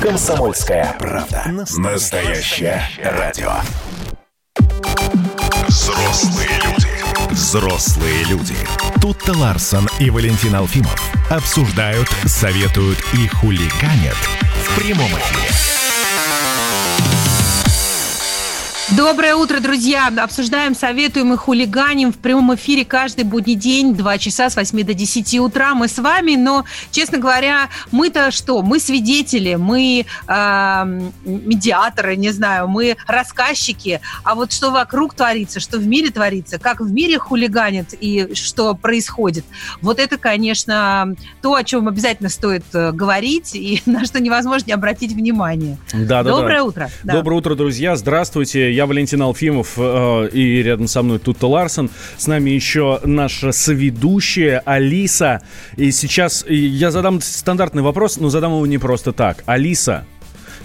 Комсомольская правда. Настоящее радио. Взрослые люди. Взрослые люди. Тут-то Ларсон и Валентин Алфимов обсуждают, советуют и хулиганят в прямом эфире. Доброе утро, друзья! Обсуждаем, советуем и хулиганим в прямом эфире каждый будний день, 2 часа с 8 до 10 утра. Мы с вами, но, честно говоря, мы-то что? Мы свидетели, мы э, медиаторы, не знаю, мы рассказчики. А вот что вокруг творится, что в мире творится, как в мире хулиганят и что происходит, вот это, конечно, то, о чем обязательно стоит э, говорить и на что невозможно не обратить внимание. Да, да, Доброе да. утро. Да. Доброе утро, друзья. Здравствуйте. Я Валентин Алфимов э, и рядом со мной Тутта Ларсон. С нами еще наша соведущая Алиса. И сейчас я задам стандартный вопрос, но задам его не просто так. Алиса,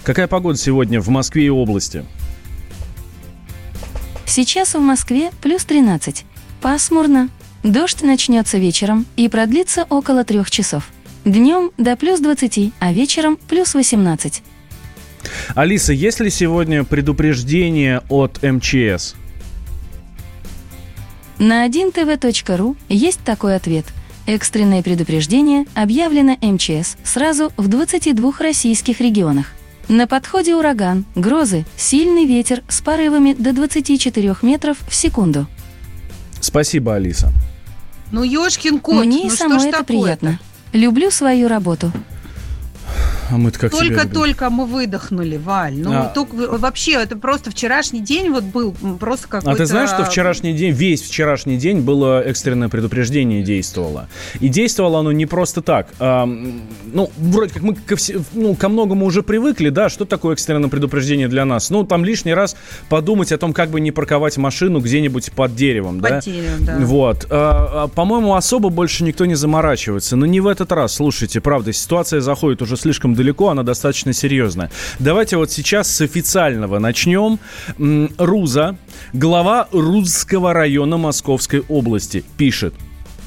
какая погода сегодня в Москве и области? Сейчас в Москве плюс 13. Пасмурно. Дождь начнется вечером и продлится около трех часов. Днем до плюс 20, а вечером плюс 18. Алиса, есть ли сегодня предупреждение от МЧС? На 1tv.ru есть такой ответ. Экстренное предупреждение объявлено МЧС сразу в 22 российских регионах. На подходе ураган, грозы, сильный ветер с порывами до 24 метров в секунду. Спасибо, Алиса. Ну, ешкин кот, Мне и ну самой что ж это такое-то? приятно. Люблю свою работу. А мы-то как. Только-только мы выдохнули, Валь. Ну, А. только, вообще, это просто вчерашний день вот был просто какой-то... А ты знаешь, что вчерашний день, весь вчерашний день было экстренное предупреждение действовало. И действовало оно не просто так. А, ну, вроде как мы ко, все- ну, ко многому уже привыкли, да, что такое экстренное предупреждение для нас? Ну, там лишний раз подумать о том, как бы не парковать машину где-нибудь под деревом, да? Под деревом, да. Вот. А, а, по-моему, особо больше никто не заморачивается. Но не в этот раз. Слушайте, правда, ситуация заходит уже слишком далеко, она достаточно серьезная. Давайте вот сейчас с официального начнем. Руза, глава Рузского района Московской области, пишет.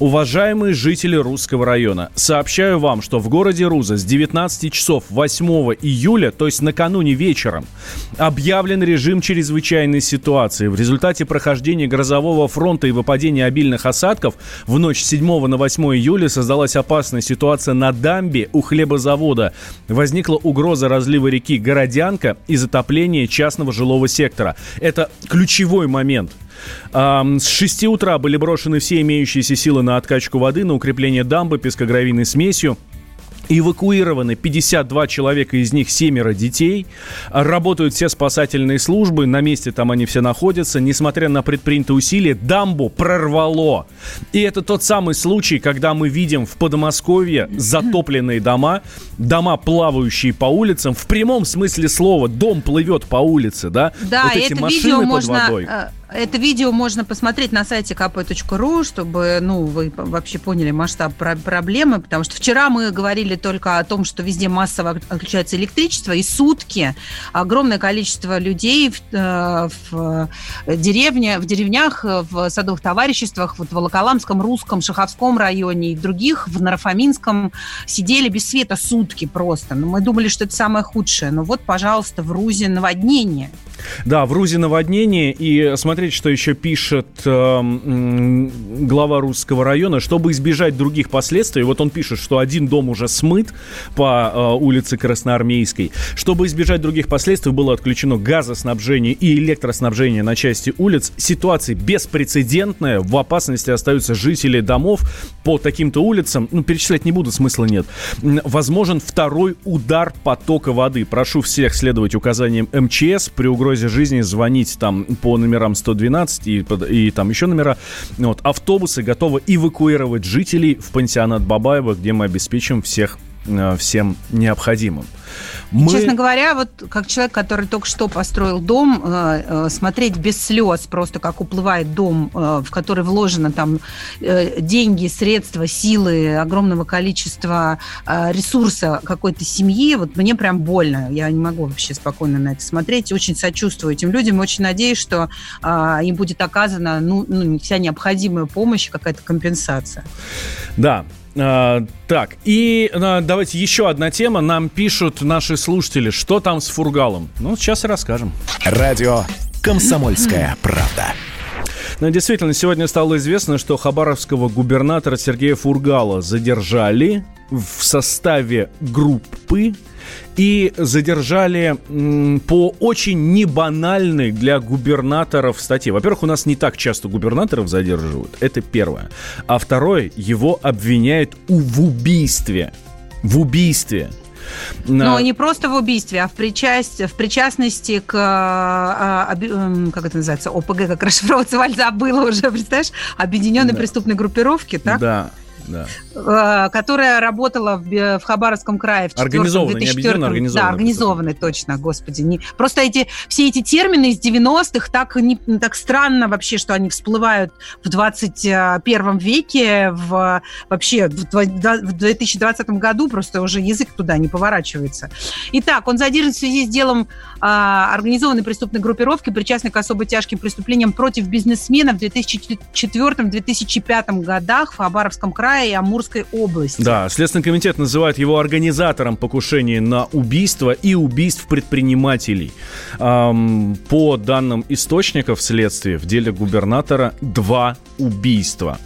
Уважаемые жители Русского района, сообщаю вам, что в городе Руза с 19 часов 8 июля, то есть накануне вечером, объявлен режим чрезвычайной ситуации. В результате прохождения грозового фронта и выпадения обильных осадков в ночь с 7 на 8 июля создалась опасная ситуация на дамбе у хлебозавода. Возникла угроза разлива реки Городянка и затопления частного жилого сектора. Это ключевой момент. С 6 утра были брошены все имеющиеся силы на откачку воды, на укрепление дамбы пескогравийной смесью. Эвакуированы 52 человека, из них семеро детей. Работают все спасательные службы, на месте там они все находятся. Несмотря на предпринятые усилия, дамбу прорвало. И это тот самый случай, когда мы видим в Подмосковье затопленные дома, дома, плавающие по улицам. В прямом смысле слова, дом плывет по улице, да? Да, вот эти это машины видео под можно, водой. э, это видео можно посмотреть на сайте kp.ru, чтобы, ну, вы вообще поняли масштаб про- проблемы, потому что вчера мы говорили только о том, что везде массово от- отключается электричество, и сутки огромное количество людей в, э, в э, деревне, в деревнях, в садовых товариществах, вот в Волоколамском, Русском, Шаховском районе и других, в Нарафаминском, сидели без света сутки просто. Но мы думали, что это самое худшее. Но вот, пожалуйста, в Рузе наводнение. Да, в Рузе наводнение. И смотрите, что еще пишет э, глава Русского района. Чтобы избежать других последствий, вот он пишет, что один дом уже смыт по э, улице Красноармейской. Чтобы избежать других последствий, было отключено газоснабжение и электроснабжение на части улиц. Ситуация беспрецедентная. В опасности остаются жители домов по таким-то улицам. Ну, перечислять не буду, смысла нет. Возможен второй удар потока воды. Прошу всех следовать указаниям МЧС. При угрозе жизни звонить там по номерам 112 и, и там еще номера. Вот. Автобусы готовы эвакуировать жителей в пансионат Бабаева, где мы обеспечим всех э, всем необходимым. Мы... Честно говоря, вот как человек, который только что построил дом, э, э, смотреть без слез просто, как уплывает дом, э, в который вложено там деньги, средства, силы, огромного количества ресурса какой-то семьи, вот мне прям больно. Я не могу вообще спокойно на это смотреть. Очень сочувствую этим людям, очень надеюсь, что им будет оказана ну, ну, вся необходимая помощь, какая-то компенсация. Да. А, так, и а, давайте еще одна тема. Нам пишут наши слушатели, что там с Фургалом. Ну, сейчас и расскажем. Радио «Комсомольская правда». Но действительно, сегодня стало известно, что хабаровского губернатора Сергея Фургала задержали в составе группы и задержали по очень небанальной для губернаторов статье. Во-первых, у нас не так часто губернаторов задерживают, это первое. А второе, его обвиняют в убийстве. В убийстве. Но не просто в убийстве, а в, причасть, в причастности к, а, а, как это называется, ОПГ, как расшифровываться, Валь забыла уже, представляешь, объединенной да. преступной группировки, так? Да, да. Э, которая работала в, в Хабаровском крае в 4 Организованной, 2004 организованной. Да, организованной, точно, господи. Не, просто эти, все эти термины из 90-х так, не, так странно вообще, что они всплывают в 21 веке, в, вообще в, в 2020 году просто уже язык туда не поворачивается. Итак, он задержан в связи с делом а, организованной преступной группировки, причастной к особо тяжким преступлениям против бизнесменов в 2004-2005 годах в Хабаровском крае и Амурской области. Да, Следственный комитет называет его организатором покушений на убийство и убийств предпринимателей. Эм, по данным источников следствия, в деле губернатора два убийства.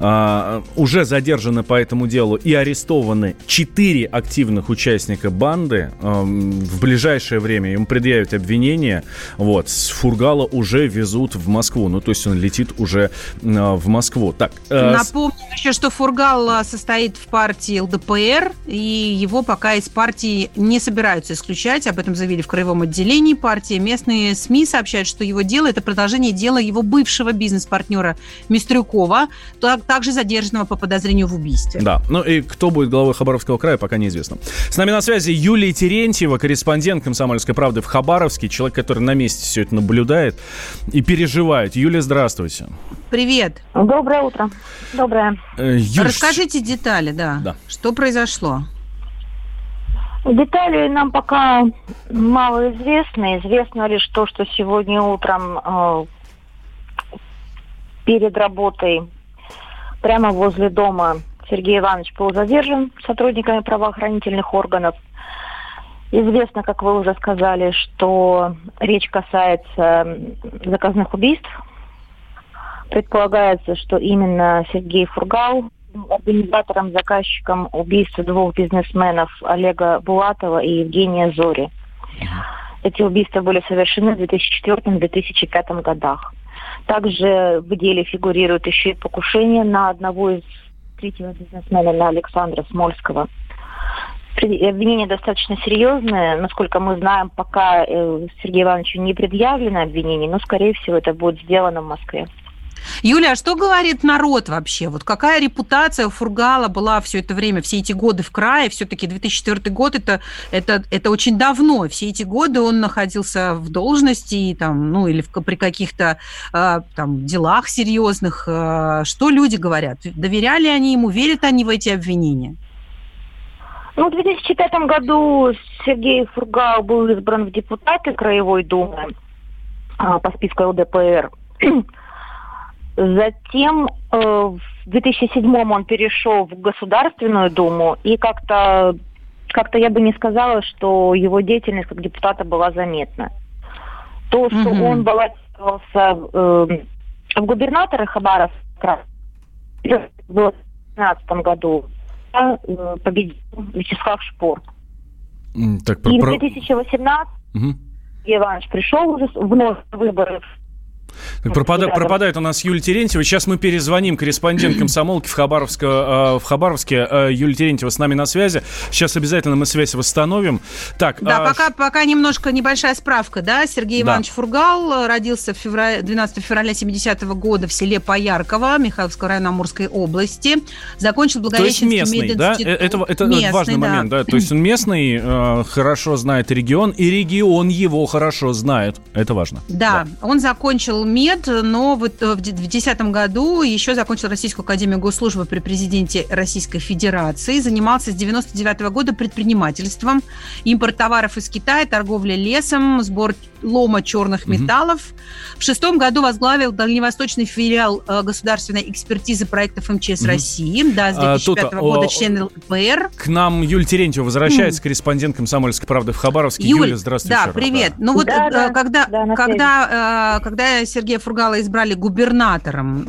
А, уже задержаны по этому делу и арестованы четыре активных участника банды. А, в ближайшее время им предъявят обвинение. Вот, с Фургала уже везут в Москву. Ну, то есть он летит уже а, в Москву. Так, Напомню еще, что Фургал состоит в партии ЛДПР, и его пока из партии не собираются исключать. Об этом заявили в краевом отделении партии. Местные СМИ сообщают, что его дело – это продолжение дела его бывшего бизнес-партнера Мистрюкова. Так, также задержанного по подозрению в убийстве. Да, ну и кто будет главой Хабаровского края, пока неизвестно. С нами на связи Юлия Терентьева, корреспондент «Комсомольской правды» в Хабаровске, человек, который на месте все это наблюдает и переживает. Юлия, здравствуйте. Привет. Доброе утро. Доброе. Э, Юль... Расскажите детали, да. да. Что произошло? Детали нам пока мало известны. Известно лишь то, что сегодня утром э, перед работой прямо возле дома Сергей Иванович был задержан сотрудниками правоохранительных органов. Известно, как вы уже сказали, что речь касается заказных убийств. Предполагается, что именно Сергей Фургал организатором, заказчиком убийства двух бизнесменов Олега Булатова и Евгения Зори. Эти убийства были совершены в 2004-2005 годах. Также в деле фигурирует еще и покушение на одного из третьего бизнесмена, на Александра Смольского. Обвинение достаточно серьезное. Насколько мы знаем, пока э, Сергею Ивановичу не предъявлено обвинение, но, скорее всего, это будет сделано в Москве. Юля, а что говорит народ вообще? Вот какая репутация у Фургала была все это время, все эти годы в крае? Все-таки 2004 год это, это, это очень давно. Все эти годы он находился в должности там, ну, или в, при каких-то э, там, делах серьезных. Э, что люди говорят? Доверяли они ему? Верят они в эти обвинения? Ну, в 2005 году Сергей Фургал был избран в депутаты Краевой Думы а, по списку ЛДПР. Затем э, в 2007 он перешел в Государственную Думу, и как-то как-то я бы не сказала, что его деятельность как депутата была заметна. То, что mm-hmm. он баллотировался э, в губернаторы Хабаровска в 2015 году, э, победил Вячеслав Шпор. Так, про... И в 2018 угу. Иванович пришел уже вновь выборы так пропада, пропадает у нас Юлия Терентьева. Сейчас мы перезвоним корреспондент комсомолки в, Хабаровске, э, в Хабаровске. Э, Юлия Терентьева с нами на связи. Сейчас обязательно мы связь восстановим. Так, да, а... пока, пока немножко небольшая справка. Да? Сергей да. Иванович Фургал родился в феврале, 12 февраля 70-го года в селе Поярково Михайловского района Амурской области. Закончил Благовещенский То есть местный, да? Э, это, это местный, важный да. момент, да? То есть он местный, э, хорошо знает регион, и регион его хорошо знает. Это важно. Да, да. он закончил нет, но вот в 2010 году еще закончил Российскую Академию Госслужбы при президенте Российской Федерации, занимался с 99 года предпринимательством, импорт товаров из Китая, торговля лесом, сбор лома черных металлов. Mm-hmm. В шестом году возглавил дальневосточный филиал э, государственной экспертизы проектов МЧС mm-hmm. России. Да, с 2005 а, года член ЛПР. К нам Юль Терентьева возвращается, mm. корреспондент «Комсомольской правды» в Хабаровске. Юль, Юля, здравствуйте. Да, привет. Да. Ну вот да, э, да, когда, да, когда, э, когда Сергея Фургала избрали губернатором,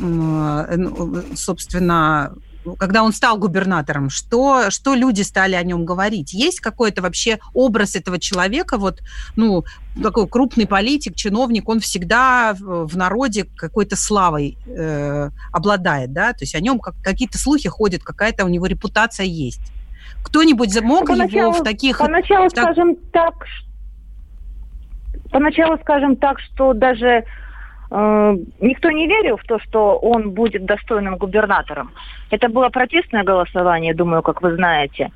ну, собственно, когда он стал губернатором, что, что люди стали о нем говорить? Есть какой-то вообще образ этого человека, вот, ну, такой крупный политик, чиновник, он всегда в народе какой-то славой э, обладает, да, то есть о нем как, какие-то слухи ходят, какая-то у него репутация есть. Кто-нибудь мог поначалу, его в таких... Поначалу, так... скажем так, поначалу, скажем так, что даже Э, никто не верил в то, что он будет достойным губернатором. Это было протестное голосование, думаю, как вы знаете.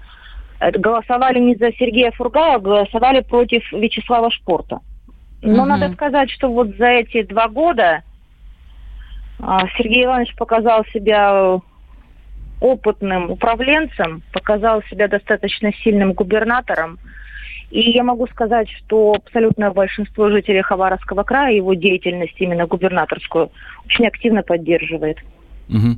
Голосовали не за Сергея Фургала, голосовали против Вячеслава Шпорта. Но угу. надо сказать, что вот за эти два года а, Сергей Иванович показал себя опытным управленцем, показал себя достаточно сильным губернатором – и я могу сказать, что абсолютное большинство жителей Хабаровского края его деятельность именно губернаторскую очень активно поддерживает. Угу.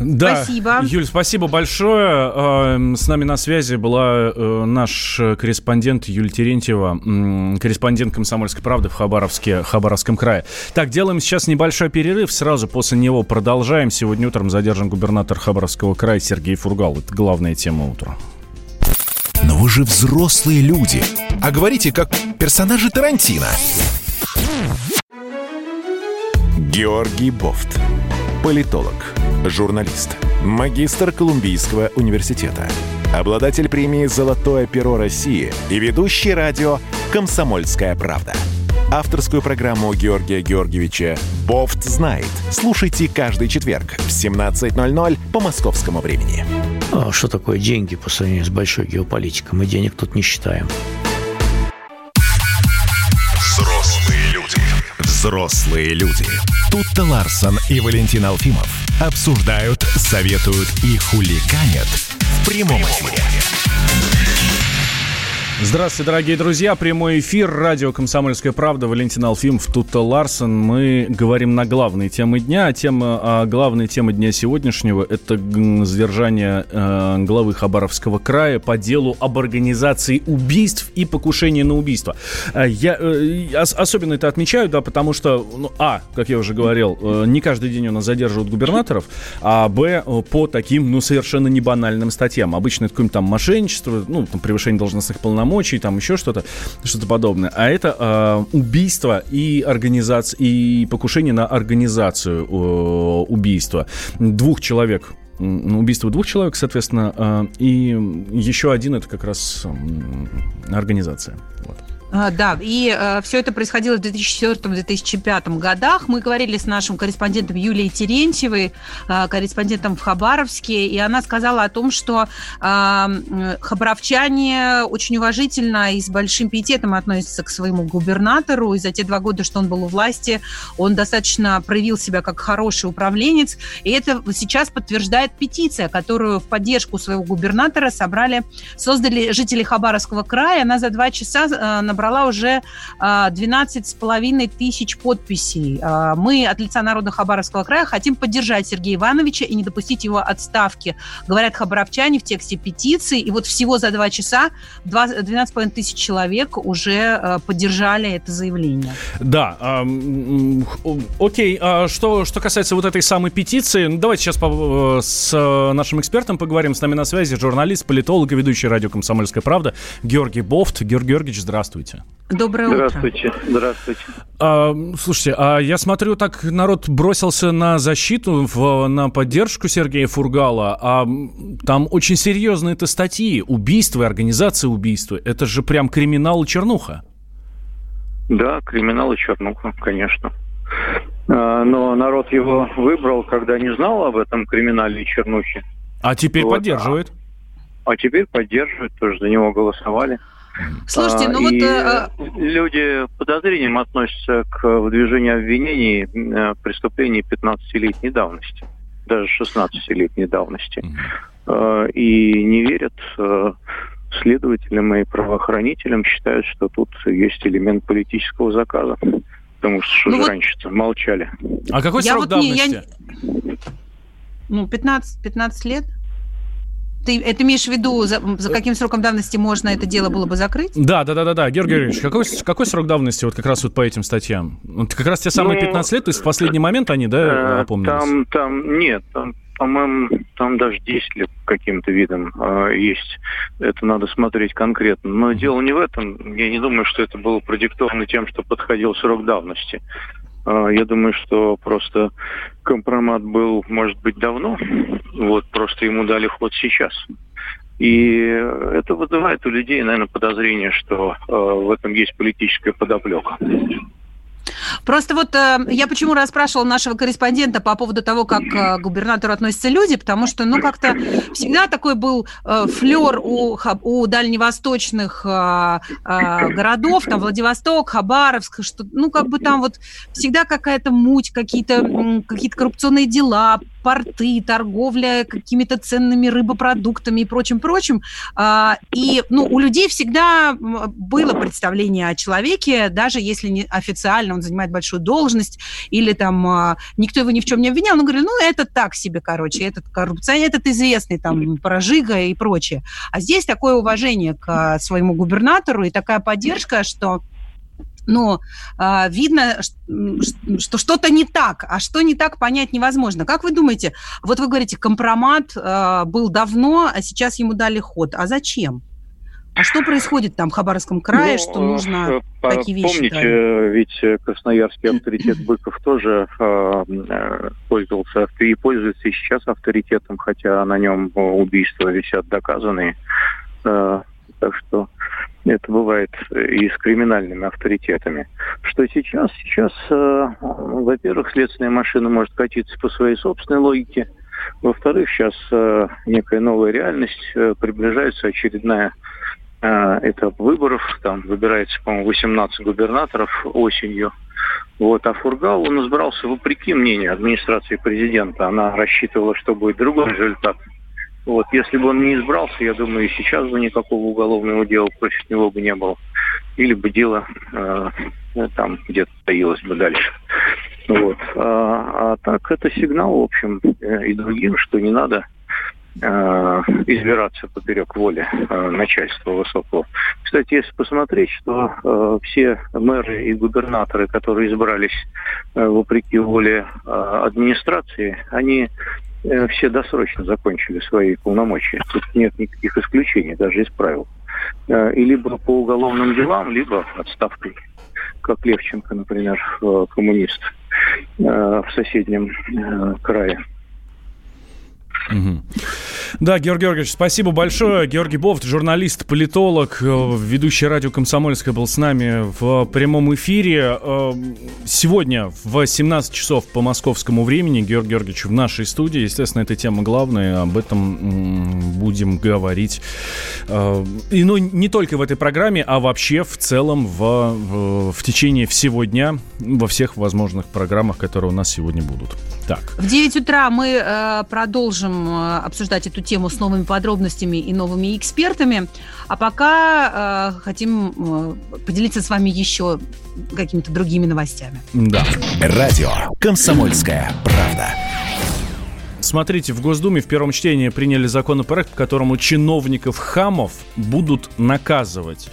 Да, спасибо. Юль, спасибо большое. Эм, с нами на связи была э, наш корреспондент Юль Терентьева, корреспондент «Комсомольской правды» в Хабаровске, Хабаровском крае. Так, делаем сейчас небольшой перерыв. Сразу после него продолжаем. Сегодня утром задержан губернатор Хабаровского края Сергей Фургал. Это главная тема утра. Но вы же взрослые люди. А говорите, как персонажи Тарантино. Георгий Бофт. Политолог, журналист, магистр Колумбийского университета, обладатель премии «Золотое перо России» и ведущий радио «Комсомольская правда». Авторскую программу Георгия Георгиевича «Бофт знает». Слушайте каждый четверг в 17.00 по московскому времени. А что такое деньги по сравнению с большой геополитикой? Мы денег тут не считаем. Взрослые люди. Взрослые люди. Тут-то Ларсон и Валентин Алфимов обсуждают, советуют и хулиганят в прямом эфире. Здравствуйте, дорогие друзья. Прямой эфир. Радио «Комсомольская правда». Валентин Алфимов, Тута Ларсон. Мы говорим на главные темы дня. А тема, а главная тема дня сегодняшнего – это задержание э, главы Хабаровского края по делу об организации убийств и покушении на убийство. Э, я э, особенно это отмечаю, да, потому что, ну, а, как я уже говорил, э, не каждый день у нас задерживают губернаторов, а, б, по таким, ну, совершенно не банальным статьям. Обычно это какое-нибудь там мошенничество, ну, там, превышение должностных полномочий, полномочий, там еще что-то, что-то подобное. А это э, убийство и организация, и покушение на организацию э, убийства двух человек убийство двух человек, соответственно, и еще один это как раз организация. Вот. А, да, и э, все это происходило в 2004-2005 годах. Мы говорили с нашим корреспондентом Юлией Терентьевой, э, корреспондентом в Хабаровске, и она сказала о том, что э, хабаровчане очень уважительно и с большим пиететом относятся к своему губернатору, и за те два года, что он был у власти, он достаточно проявил себя как хороший управленец, и это сейчас подтверждает петиция, которую в поддержку своего губернатора собрали, создали жители Хабаровского края. Она за два часа э, набрала уже 12 а, с половиной тысяч подписей. А, мы от лица Народа Хабаровского края хотим поддержать Сергея Ивановича и не допустить его отставки. Говорят хабаровчане в тексте петиции. И вот всего за два часа 12,5 тысяч человек уже а, поддержали это заявление. Да, э, окей. Что, что касается вот этой самой петиции, ну, давайте сейчас по, с нашим экспертом поговорим. С нами на связи журналист, политолог и ведущий радио «Комсомольская правда» Георгий Бофт. Георгий Георгиевич, здравствуйте. Здравствуйте. Доброе утро. Здравствуйте. Здравствуйте. А, слушайте, а я смотрю, так народ бросился на защиту, в, на поддержку Сергея Фургала, а там очень серьезные это статьи. Убийство и организация убийства. Это же прям криминал и чернуха. Да, криминал и чернуха, конечно. А, но народ его выбрал, когда не знал об этом криминале и чернухе. А теперь вот. поддерживает. А, а теперь поддерживает, тоже за него голосовали. Слушайте, ну а, вот... И э, люди подозрением относятся к выдвижению обвинений э, преступлений 15-летней давности, даже 16-летней давности. Э, И не верят следователям и правоохранителям, считают, что тут есть элемент политического заказа. Потому что что Ну же вот- раньше-то молчали. А какой Я срок вот не- я давности? ну, 15, 15 лет? Ты это имеешь в виду, за, за каким сроком давности можно это дело было бы закрыть? Да, да, да, да, да. Георгий Георгиевич, какой, какой срок давности вот как раз вот по этим статьям? Вот как раз те самые Ну, 15 лет, то есть в последний момент они, да, Э, опомнились? Там, там, нет, там, по-моему, там даже 10 лет каким-то видом э, есть. Это надо смотреть конкретно. Но дело не в этом. Я не думаю, что это было продиктовано тем, что подходил срок давности. Э, я думаю, что просто компромат был, может быть, давно. Вот, просто ему дали ход сейчас. И это вызывает у людей, наверное, подозрение, что э, в этом есть политическая подоплека. Просто вот э, я почему расспрашивала нашего корреспондента по поводу того, как э, к губернатору относятся люди, потому что, ну, как-то всегда такой был э, флер у, у дальневосточных городов, там, Владивосток, Хабаровск, что, ну, как бы там вот всегда какая-то муть, какие-то м, какие-то коррупционные дела, порты, торговля какими-то ценными рыбопродуктами и прочим-прочим. А, И, ну, у людей всегда было представление о человеке, даже если не официально он занимает большую должность, или там а, никто его ни в чем не обвинял, он говорит, ну, это так себе, короче, этот коррупционер, этот известный там прожига и прочее. А здесь такое уважение к а, своему губернатору и такая поддержка, что ну, а, видно, что что-то не так, а что не так, понять невозможно. Как вы думаете, вот вы говорите, компромат а, был давно, а сейчас ему дали ход. А зачем? А что происходит там в Хабаровском крае, Ну, что нужно э, по- такие вещи Помните, творить? э, ведь э, красноярский авторитет Быков тоже э, э, пользовался и пользуется и сейчас авторитетом, хотя на нем э, убийства висят доказанные. Э, Так что это бывает и с криминальными авторитетами. Что сейчас? Сейчас, э, во-первых, следственная машина может катиться по своей собственной логике. Во-вторых, сейчас э, некая новая реальность, э, приближается очередная э, этап выборов. Там выбирается, по-моему, 18 губернаторов осенью. Вот. А Фургал, он избрался вопреки мнению администрации президента. Она рассчитывала, что будет другой результат. Вот. Если бы он не избрался, я думаю, и сейчас бы никакого уголовного дела против него бы не было. Или бы дело э, ну, там где-то таилось бы дальше. Вот. А, а так это сигнал, в общем, э, и другим, что не надо э, избираться поперек воли э, начальства высокого. Кстати, если посмотреть, что э, все мэры и губернаторы, которые избрались э, вопреки воле э, администрации, они все досрочно закончили свои полномочия. Тут нет никаких исключений, даже из правил. Э, и либо по уголовным делам, либо отставкой, как Левченко, например, э, коммунист э, в соседнем э, крае. Мгм. Да, Георгий Георгиевич, спасибо большое. Георгий Бофт, журналист, политолог, э, ведущий радио «Комсомольская» был с нами в прямом эфире. Э, Сегодня в 17 часов по московскому времени Георгий Георгиевич в нашей студии. Естественно, эта тема главная. Об этом будем говорить. Э, И ну, не только в этой программе, а вообще в целом в, в течение всего дня во всех возможных программах, которые у нас сегодня будут. Так. В 9 утра мы э, продолжим э, обсуждать эту тему с новыми подробностями и новыми экспертами. А пока э, хотим э, поделиться с вами еще какими-то другими новостями. Да. Радио «Комсомольская правда». Смотрите, в Госдуме в первом чтении приняли законопроект, по которому чиновников хамов будут наказывать.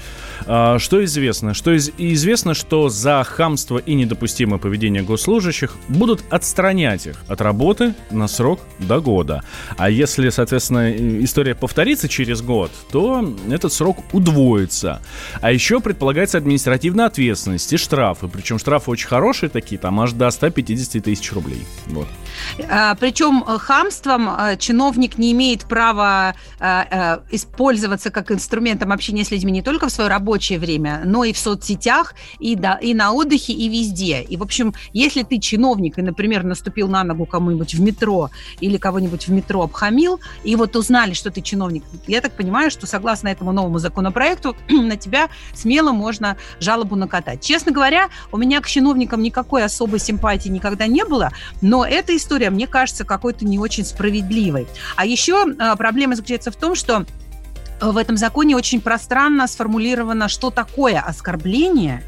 А, Что известно? Что из- известно, что за хамство и недопустимое поведение госслужащих будут отстранять их от работы на срок до года. А если, соответственно, история повторится через год, то этот срок удвоится. А еще предполагается административная ответственность и штрафы. Причем штрафы очень хорошие такие, там аж до 150 тысяч рублей. Вот. А, Причем э, хамством э, чиновник не имеет права э, использоваться как инструментом общения с людьми не только в свое рабочее время, но и в соцсетях, и, да, и на отдыхе, и везде. И, в общем, если ты чиновник и, например, наступил на ногу кому-нибудь в метро или кого-нибудь в метро обхамил, и вот узнали, что ты чиновник, я так понимаю, что согласно этому новому законопроекту на тебя смело можно жалобу накатать. Честно говоря, у меня к чиновникам никакой особой симпатии никогда не было, но эта история, мне кажется, какой-то не очень справедливой. А еще а, проблема заключается в том, что в этом законе очень пространно сформулировано, что такое оскорбление.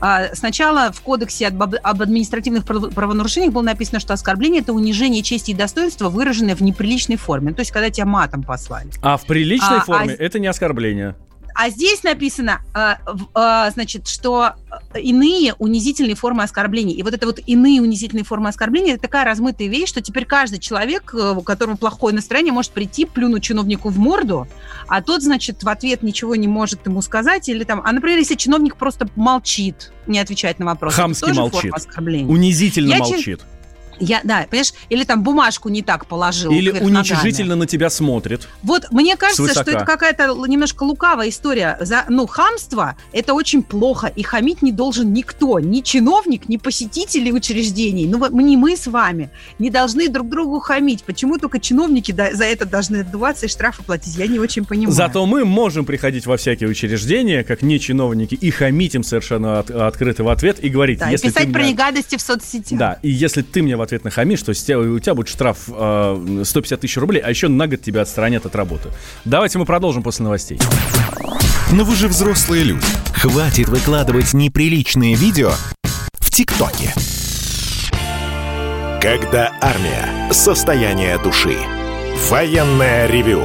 А, сначала в кодексе об административных правонарушениях было написано, что оскорбление – это унижение чести и достоинства, выраженное в неприличной форме. То есть, когда тебя матом послали. А в приличной а, форме а... это не оскорбление. А здесь написано, а, а, значит, что иные унизительные формы оскорблений. И вот это вот иные унизительные формы оскорблений, это такая размытая вещь, что теперь каждый человек, э, у которого плохое настроение, может прийти, плюнуть чиновнику в морду, а тот, значит, в ответ ничего не может ему сказать. Или там, а, например, если чиновник просто молчит, не отвечает на вопрос. Хамски молчит. Унизительно Я молчит. Чин я, да, понимаешь, или там бумажку не так положил. Или уничижительно ногами. на тебя смотрит. Вот мне кажется, что это какая-то немножко лукавая история. За, ну, хамство – это очень плохо, и хамить не должен никто, ни чиновник, ни посетители учреждений. Ну, не мы с вами не должны друг другу хамить. Почему только чиновники за это должны отдуваться и штрафы платить? Я не очень понимаю. Зато мы можем приходить во всякие учреждения, как не чиновники, и хамить им совершенно от, открыто в ответ и говорить... Да, если и писать ты про меня... негадости в соцсетях. Да, и если ты мне в ответ нахамишь, то у тебя будет штраф э, 150 тысяч рублей, а еще на год тебя отстранят от работы. Давайте мы продолжим после новостей. Но вы же взрослые люди. Хватит выкладывать неприличные видео в ТикТоке. Когда армия. Состояние души. Военное ревю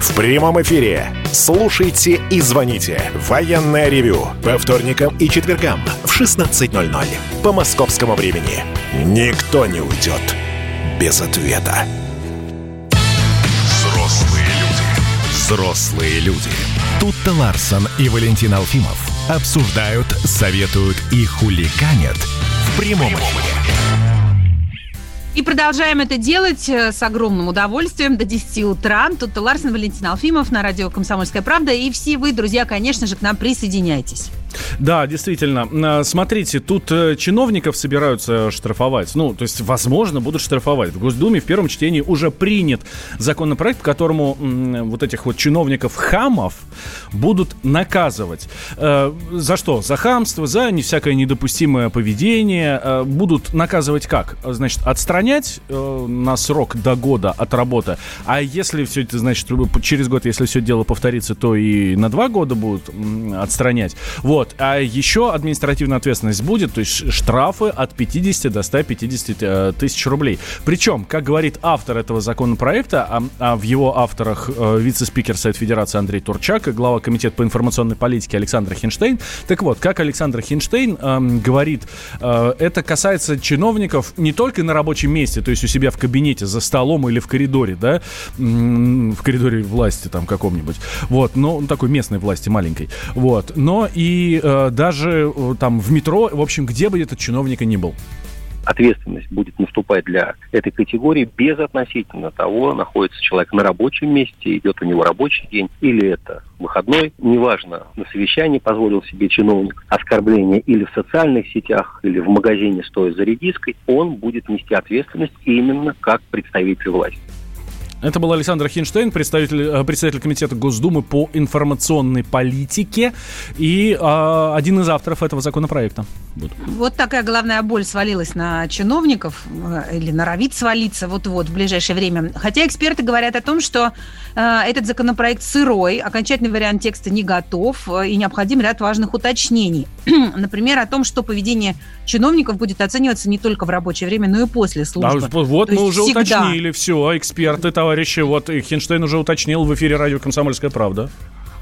В прямом эфире. Слушайте и звоните. Военное ревю. По вторникам и четвергам в 16.00 по московскому времени. Никто не уйдет без ответа. Взрослые люди. Взрослые люди. Тут-то Ларсон и Валентин Алфимов обсуждают, советуют и хулиганят в прямом эфире. И продолжаем это делать э, с огромным удовольствием до 10 утра. Тут Ларсен Валентин Алфимов на радио «Комсомольская правда». И все вы, друзья, конечно же, к нам присоединяйтесь. Да, действительно. А, смотрите, тут э, чиновников собираются штрафовать. Ну, то есть, возможно, будут штрафовать. В Госдуме в первом чтении уже принят законопроект, по которому вот этих вот чиновников-хамов будут наказывать. Э, за что? За хамство, за не всякое недопустимое поведение. Э, будут наказывать как? Значит, отстранять на срок до года от работы. А если все это, значит, через год, если все дело повторится, то и на два года будут отстранять. Вот. Вот. А еще административная ответственность будет, то есть штрафы от 50 до 150 э, тысяч рублей. Причем, как говорит автор этого законопроекта, а, а в его авторах э, вице-спикер Совет Федерации Андрей Турчак и глава Комитета по информационной политике Александр Хинштейн. Так вот, как Александр Хинштейн э, говорит, э, это касается чиновников не только на рабочем месте, то есть у себя в кабинете, за столом или в коридоре, да, в коридоре власти там каком-нибудь, вот, но такой местной власти маленькой, вот, но и э, даже э, там в метро, в общем, где бы этот чиновник ни был ответственность будет наступать для этой категории без относительно того, находится человек на рабочем месте, идет у него рабочий день, или это выходной, неважно, на совещании позволил себе чиновник оскорбление или в социальных сетях, или в магазине стоя за редиской, он будет нести ответственность именно как представитель власти. Это был Александр Хинштейн, представитель, э, председатель комитета Госдумы по информационной политике и э, один из авторов этого законопроекта. Вот. вот такая головная боль свалилась на чиновников э, или норовит свалиться вот-вот в ближайшее время. Хотя эксперты говорят о том, что э, этот законопроект сырой, окончательный вариант текста не готов э, и необходим ряд важных уточнений. Например, о том, что поведение чиновников будет оцениваться не только в рабочее время, но и после службы. Да, вот То мы уже всегда. уточнили все, эксперты, товарищи товарищи. Вот Хинштейн уже уточнил в эфире радио «Комсомольская правда».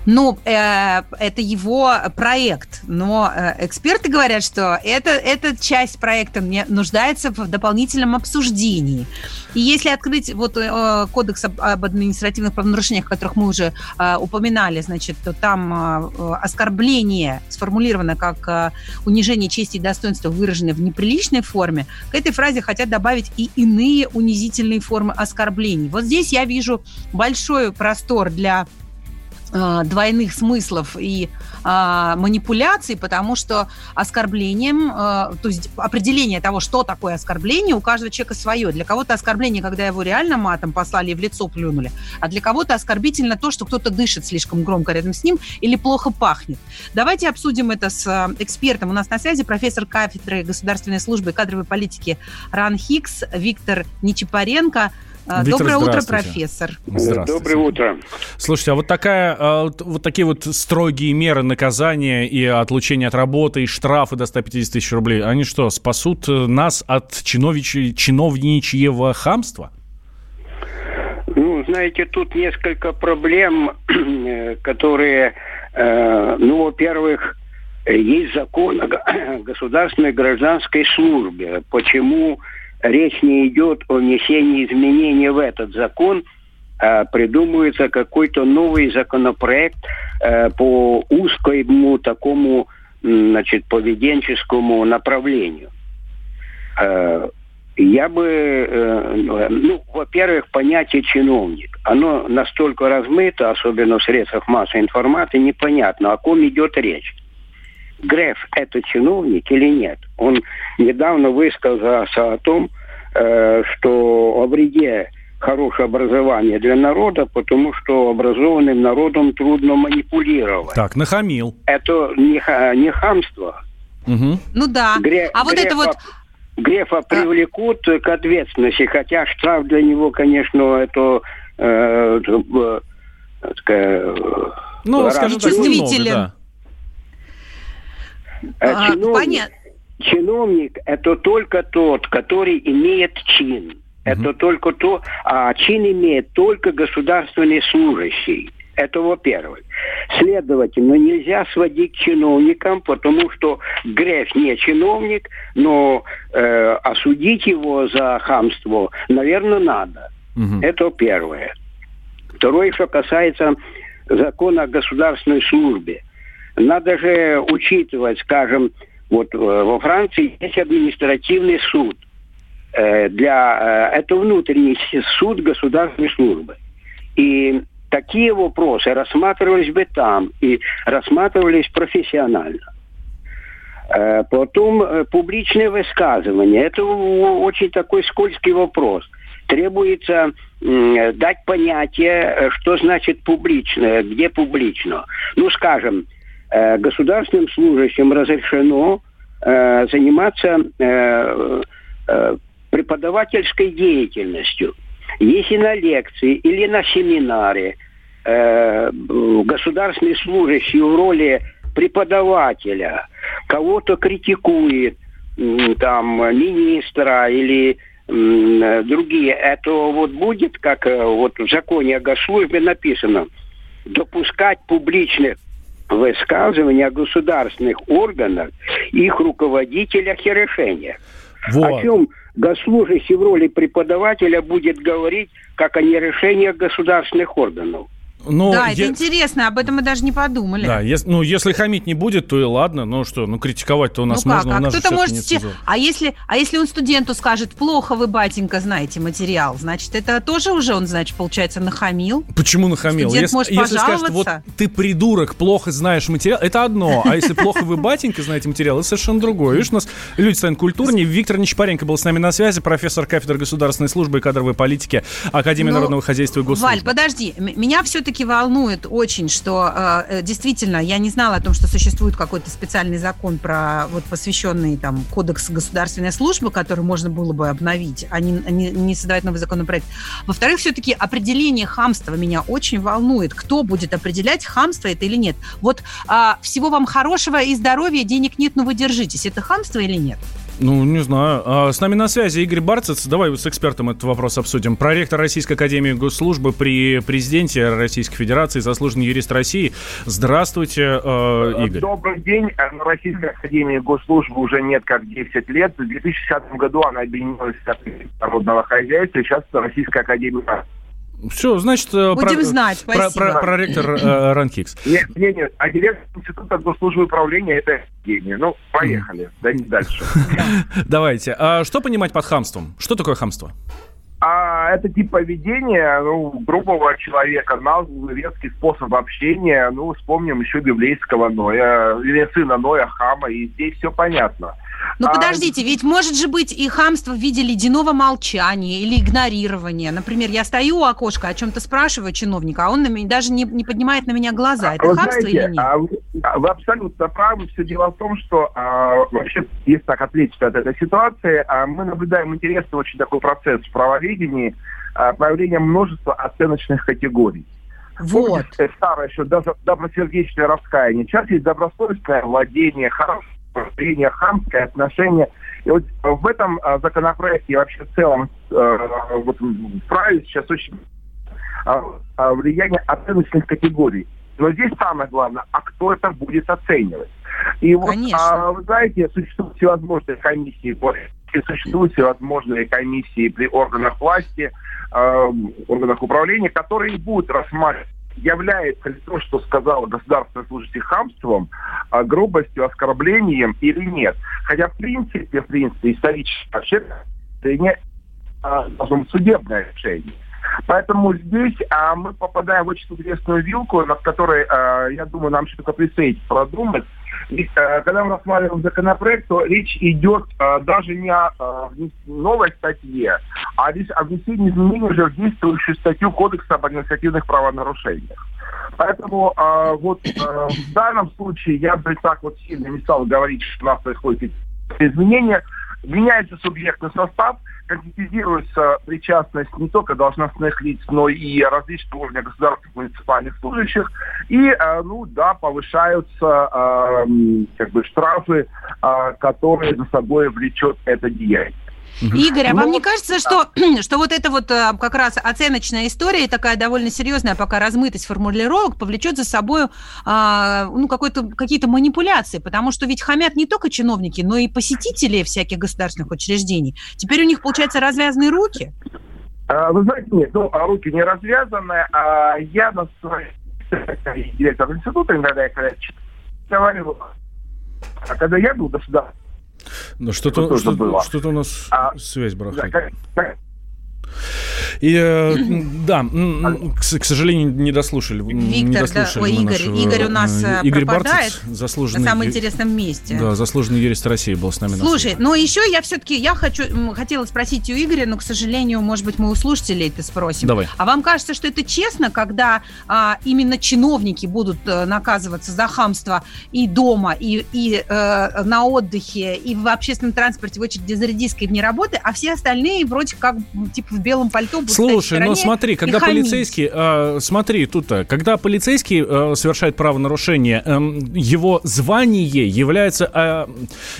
Ну, э, это его проект, но э, эксперты говорят, что это, эта часть проекта мне нуждается в дополнительном обсуждении. И если открыть вот э, кодекс об, об административных правонарушениях, о которых мы уже э, упоминали, значит, то там э, оскорбление сформулировано как э, унижение чести и достоинства, выраженное в неприличной форме. К этой фразе хотят добавить и иные унизительные формы оскорблений. Вот здесь я вижу большой простор для Э, двойных смыслов и а, манипуляций, потому что оскорблением, а, то есть определение того, что такое оскорбление, у каждого человека свое. Для кого-то оскорбление, когда его реально матом послали и в лицо плюнули, а для кого-то оскорбительно то, что кто-то дышит слишком громко рядом с ним или плохо пахнет. Давайте обсудим это с экспертом. У нас на связи профессор кафедры государственной службы и кадровой политики РАН Хикс Виктор Нечипаренко. А, Виктор, Доброе утро, профессор. Здравствуйте. Доброе утро. Слушайте, а вот такая, а, вот такие вот строгие меры наказания и отлучения от работы, и штрафы до 150 тысяч рублей, они что, спасут нас от чинович... чиновничьего хамства? Ну, знаете, тут несколько проблем, которые, э, ну, во-первых, есть закон о государственной гражданской службе. Почему речь не идет о внесении изменений в этот закон, а придумывается какой-то новый законопроект э, по узкому такому значит, поведенческому направлению. Э, я бы, э, ну, во-первых, понятие чиновник, оно настолько размыто, особенно в средствах массовой информации, непонятно, о ком идет речь. Греф это чиновник или нет? Он недавно высказался о том, э, что о вреде хорошее образование для народа, потому что образованным народом трудно манипулировать. Так, нахамил. Это не, не хамство. Угу. Ну да. Гре, а вот Грефа, это вот... Грефа привлекут к ответственности, хотя штраф для него, конечно, это... Э, э, такая, ну, скажем так, немного, да. А, чиновник, понятно. чиновник это только тот, который имеет чин. Это только то, а чин имеет только государственный служащий. Это во-первых. Следовательно, нельзя сводить к чиновникам, потому что Греф не чиновник, но э, осудить его за хамство, наверное, надо. Угу. Это первое. Второе, что касается закона о государственной службе. Надо же учитывать, скажем, вот э, во Франции есть административный суд. Э, для, э, это внутренний суд государственной службы. И такие вопросы рассматривались бы там и рассматривались профессионально. Потом публичные высказывания. Это очень такой скользкий вопрос. Требуется дать понятие, что значит публичное, где публично. Ну, скажем, государственным служащим разрешено э, заниматься э, преподавательской деятельностью. Если на лекции или на семинаре государственный служащий в роли преподавателя кого-то критикует, там, министра или другие, это вот будет, как вот в законе о госслужбе написано, допускать публичных высказывания о государственных органах, их руководителях и решениях. Вот. О чем госслужащий в роли преподавателя будет говорить, как о нерешениях государственных органов. Но да, я... это интересно, об этом мы даже не подумали. Да, если, ну, если хамить не будет, то и ладно. Ну что, ну критиковать-то у нас ну можно. Как? А кто-то может... Се... А если, а если он студенту скажет, плохо вы, батенька, знаете материал, значит, это тоже уже он, значит, получается, нахамил? Почему нахамил? Студент если, может если скажет, вот ты придурок, плохо знаешь материал, это одно. А если плохо вы, батенька, знаете материал, это совершенно другое. Видишь, у нас люди станут культурнее. Виктор Нечапаренко был с нами на связи, профессор кафедры государственной службы и кадровой политики Академии ну, народного хозяйства и госслужбы. Валь, подожди, меня все-таки волнует очень, что э, э, действительно я не знала о том, что существует какой-то специальный закон про вот посвященный там кодекс государственной службы, который можно было бы обновить, а не, не, не создавать новый законопроект. Во-вторых, все-таки определение хамства меня очень волнует. Кто будет определять, хамство это или нет? Вот э, всего вам хорошего и здоровья, денег нет, но вы держитесь. Это хамство или нет? Ну, не знаю. А с нами на связи Игорь Барцец. Давай с экспертом этот вопрос обсудим. Проректор Российской Академии Госслужбы при президенте Российской Федерации, заслуженный юрист России. Здравствуйте, э, Игорь. Добрый день. На Российской Академии Госслужбы уже нет как 10 лет. В 2010 году она объединилась с народного хозяйства. Сейчас Российская Академия все, значит, э, Будем про, знать, спасибо. Про, про, проректор э, Ранкикс. Нет, нет, нет, а директор Института госслужбы управления это гений. Ну, поехали, да не дальше. Давайте. А что понимать под хамством? Что такое хамство? А это тип поведения ну, грубого человека, названный резкий способ общения. Ну, вспомним еще библейского Ноя, или сына Ноя, Хама, и здесь все понятно. Ну а... подождите, ведь может же быть и хамство в виде ледяного молчания или игнорирования. Например, я стою у окошка, о чем-то спрашиваю чиновника, а он на меня, даже не, не поднимает на меня глаза. Это вы хамство знаете, или нет? А вы, а вы абсолютно правы. Все дело в том, что а, вообще, если так отвлечься от этой ситуации, а, мы наблюдаем интересный очень такой процесс в правоведении, а, появление множества оценочных категорий. Вот. Помните, старое еще добросердечное раскаяние. Сейчас есть добросовестное владение, хорошее зрения хамское отношение. И вот в этом а, законопроекте и вообще в целом а, вот в праве сейчас очень а, влияние оценочных категорий. Но здесь самое главное, а кто это будет оценивать? И вот, а, вы знаете, существуют всевозможные комиссии по существуют всевозможные комиссии при органах власти, э, органах управления, которые будут рассматривать является ли то, что сказала государственный служитель хамством, а, грубостью, оскорблением или нет. Хотя, в принципе, в принципе, исторически вообще это не а, должно судебное решение. Поэтому здесь а, мы попадаем в очень интересную вилку, над которой, а, я думаю, нам что-то предстоит продумать. Ведь, а, когда мы рассматриваем законопроект, то речь идет а, даже не о а, новой статье, а лишь о внесении изменений уже в действующую статью Кодекса об административных правонарушениях. Поэтому а, вот а, в данном случае я бы так вот сильно не стал говорить, что у нас происходит изменения. Меняется субъектный состав – конкретизируется причастность не только должностных лиц, но и различных уровней государственных муниципальных служащих. И, э, ну да, повышаются э, как бы штрафы, э, которые за собой влечет это деяние. Игорь, а ну, вам не кажется, что, что вот эта вот э, как раз оценочная история, такая довольно серьезная, пока размытость формулировок, повлечет за собой а, ну, какие-то манипуляции, потому что ведь хамят не только чиновники, но и посетители всяких государственных учреждений. Теперь у них, получается, развязаны руки? А, вы знаете, нет, ну, а руки не развязаны, а я на своей директор института, иногда я говорил, а когда я был государственным ну, что-то, что-то, что-то у нас а, связь барахлит. И э, да, к, к сожалению, не дослушали. Виктор, не дослушали да, ой, Игорь, нашего, Игорь у нас э, Игорь пропадает Барцец, заслуженный, на самом интересном месте. Да, заслуженный юрист России был с нами. Слушай, но еще я все-таки, я хочу, хотела спросить у Игоря, но, к сожалению, может быть, мы у слушателей это спросим. Давай. А вам кажется, что это честно, когда а, именно чиновники будут наказываться за хамство и дома, и, и а, на отдыхе, и в общественном транспорте в очереди за редиской вне работы, а все остальные вроде как типа в белом пальто будут Слушай, ну смотри, когда полицейский, э, смотри, тут, когда полицейский э, совершает правонарушение, э, его звание является, э,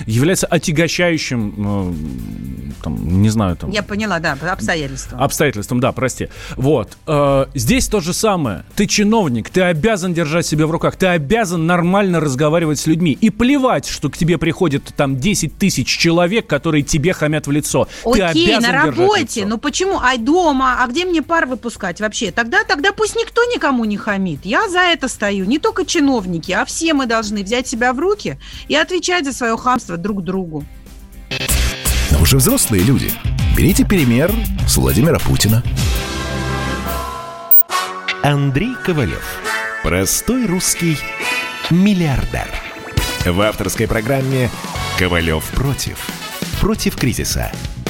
является отягощающим, э, там, не знаю, там. Я поняла, да, обстоятельством. Обстоятельством, да, прости. Вот. Э, здесь то же самое. Ты чиновник, ты обязан держать себя в руках, ты обязан нормально разговаривать с людьми. И плевать, что к тебе приходит там 10 тысяч человек, которые тебе хамят в лицо. Окей, ты обязан на работе, ну почему? А дома дома, а где мне пар выпускать вообще? Тогда, тогда пусть никто никому не хамит. Я за это стою. Не только чиновники, а все мы должны взять себя в руки и отвечать за свое хамство друг другу. Но вы же взрослые люди. Берите пример с Владимира Путина. Андрей Ковалев. Простой русский миллиардер. В авторской программе «Ковалев против». Против кризиса.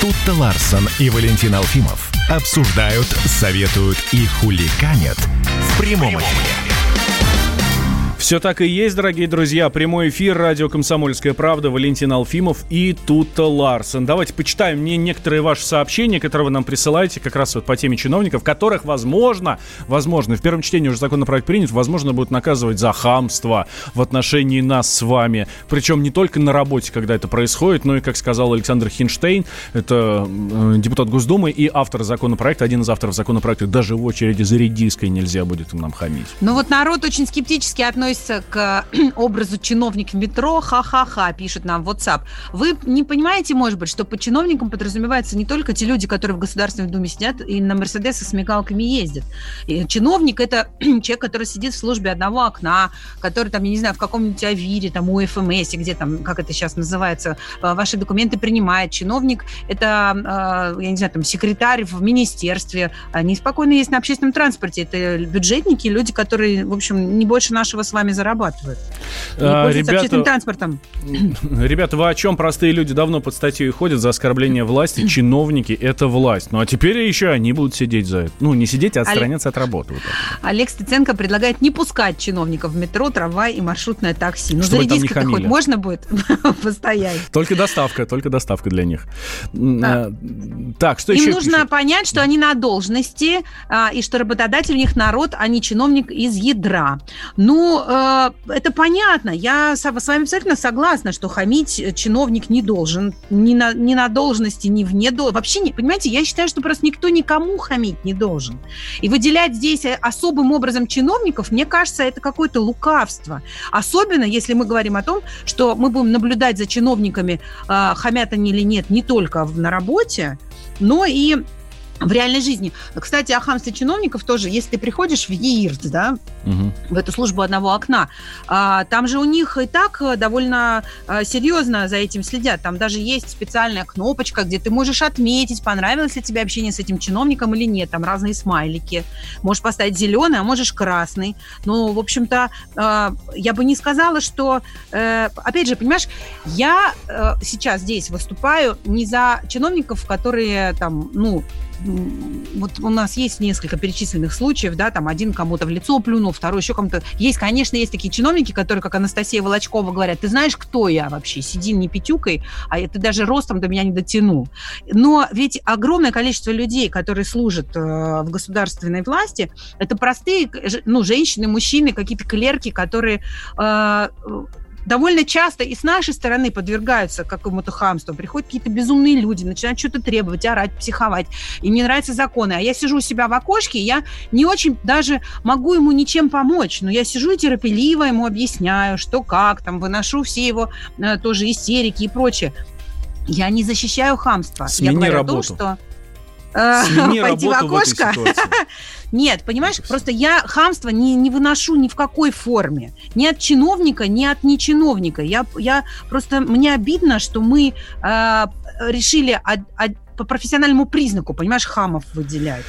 Тут-то Ларсон и Валентин Алфимов обсуждают, советуют и хуликанят в прямом эфире. Все так и есть, дорогие друзья. Прямой эфир, радио «Комсомольская правда», Валентин Алфимов и Тута Ларсен. Давайте почитаем мне некоторые ваши сообщения, которые вы нам присылаете как раз вот по теме чиновников, которых, возможно, возможно, в первом чтении уже законопроект принят, возможно, будут наказывать за хамство в отношении нас с вами. Причем не только на работе, когда это происходит, но и, как сказал Александр Хинштейн, это э, депутат Госдумы и автор законопроекта, один из авторов законопроекта, даже в очереди за редиской нельзя будет нам хамить. Ну вот народ очень скептически относится относится к образу чиновник в метро, ха-ха-ха, пишет нам в WhatsApp. Вы не понимаете, может быть, что под чиновником подразумеваются не только те люди, которые в Государственной Думе сидят и на Мерседесах с мигалками ездят. И чиновник – это человек, который сидит в службе одного окна, который там, я не знаю, в каком-нибудь авире, там, у ФМС, где там, как это сейчас называется, э, ваши документы принимает. Чиновник – это, э, я не знаю, там, секретарь в министерстве. Они спокойно есть на общественном транспорте. Это бюджетники, люди, которые, в общем, не больше нашего с вами вами зарабатывают. А, ребята, общественным транспортом. Ребята, вы о чем? Простые люди давно под статью ходят за оскорбление власти. Чиновники – это власть. Ну, а теперь еще они будут сидеть за это. Ну, не сидеть, а отстраняться Олег... от работы. Вот Олег Стеценко предлагает не пускать чиновников в метро, трамвай и маршрутное такси. Ну, за редиской хоть можно будет постоять. Только доставка, только доставка для них. А. Так, что Им еще? Им нужно пишут? понять, что они на должности, а, и что работодатель у них народ, а не чиновник из ядра. Ну, Э, это понятно. Я с вами абсолютно согласна, что хамить чиновник не должен. Ни на, ни на должности, ни вне должности. Вообще, не, понимаете, я считаю, что просто никто никому хамить не должен. И выделять здесь особым образом чиновников, мне кажется, это какое-то лукавство. Особенно, если мы говорим о том, что мы будем наблюдать за чиновниками, э, хамят они или нет, не только на работе, но и в реальной жизни. Кстати, о хамстве чиновников тоже, если ты приходишь в ЕИРТ, да, угу. в эту службу одного окна, а, там же у них и так довольно а, серьезно за этим следят. Там даже есть специальная кнопочка, где ты можешь отметить, понравилось ли тебе общение с этим чиновником или нет. Там разные смайлики. Можешь поставить зеленый, а можешь красный. Ну, в общем-то, а, я бы не сказала, что... Э, опять же, понимаешь, я э, сейчас здесь выступаю не за чиновников, которые там, ну, вот у нас есть несколько перечисленных случаев, да, там один кому-то в лицо плюнул, второй еще кому-то. Есть, конечно, есть такие чиновники, которые, как Анастасия Волочкова, говорят, ты знаешь, кто я вообще? Сиди не пятюкой, а ты даже ростом до меня не дотянул. Но ведь огромное количество людей, которые служат э, в государственной власти, это простые, ну, женщины, мужчины, какие-то клерки, которые э, довольно часто и с нашей стороны подвергаются какому-то хамству. Приходят какие-то безумные люди, начинают что-то требовать, орать, психовать. Им не нравятся законы. А я сижу у себя в окошке, и я не очень даже могу ему ничем помочь. Но я сижу и терпеливо ему объясняю, что как, там, выношу все его э, тоже истерики и прочее. Я не защищаю хамство. Смени я говорю работу. о том, что Смени пойти в окошко. В Нет, понимаешь, просто я хамство не, не выношу ни в какой форме. Ни от чиновника, ни от нечиновника. Я, я просто, мне обидно, что мы э, решили от, от, по профессиональному признаку, понимаешь, хамов выделять.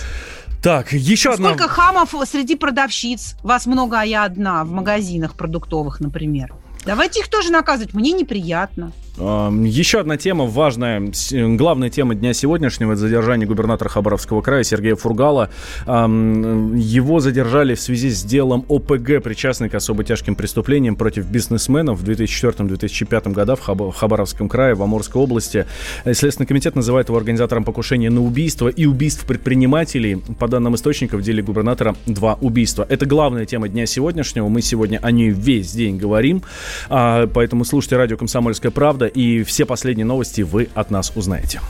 Так, еще Сколько одна... хамов среди продавщиц? Вас много, а я одна в магазинах продуктовых, например. Давайте их тоже наказывать. Мне неприятно. Еще одна тема важная, главная тема дня сегодняшнего – это задержание губернатора Хабаровского края Сергея Фургала. Его задержали в связи с делом ОПГ, причастный к особо тяжким преступлениям против бизнесменов в 2004-2005 годах в Хабаровском крае, в Амурской области. Следственный комитет называет его организатором покушения на убийство и убийств предпринимателей. По данным источников, в деле губернатора два убийства. Это главная тема дня сегодняшнего. Мы сегодня о ней весь день говорим. А, поэтому слушайте радио «Комсомольская правда» и все последние новости вы от нас узнаете.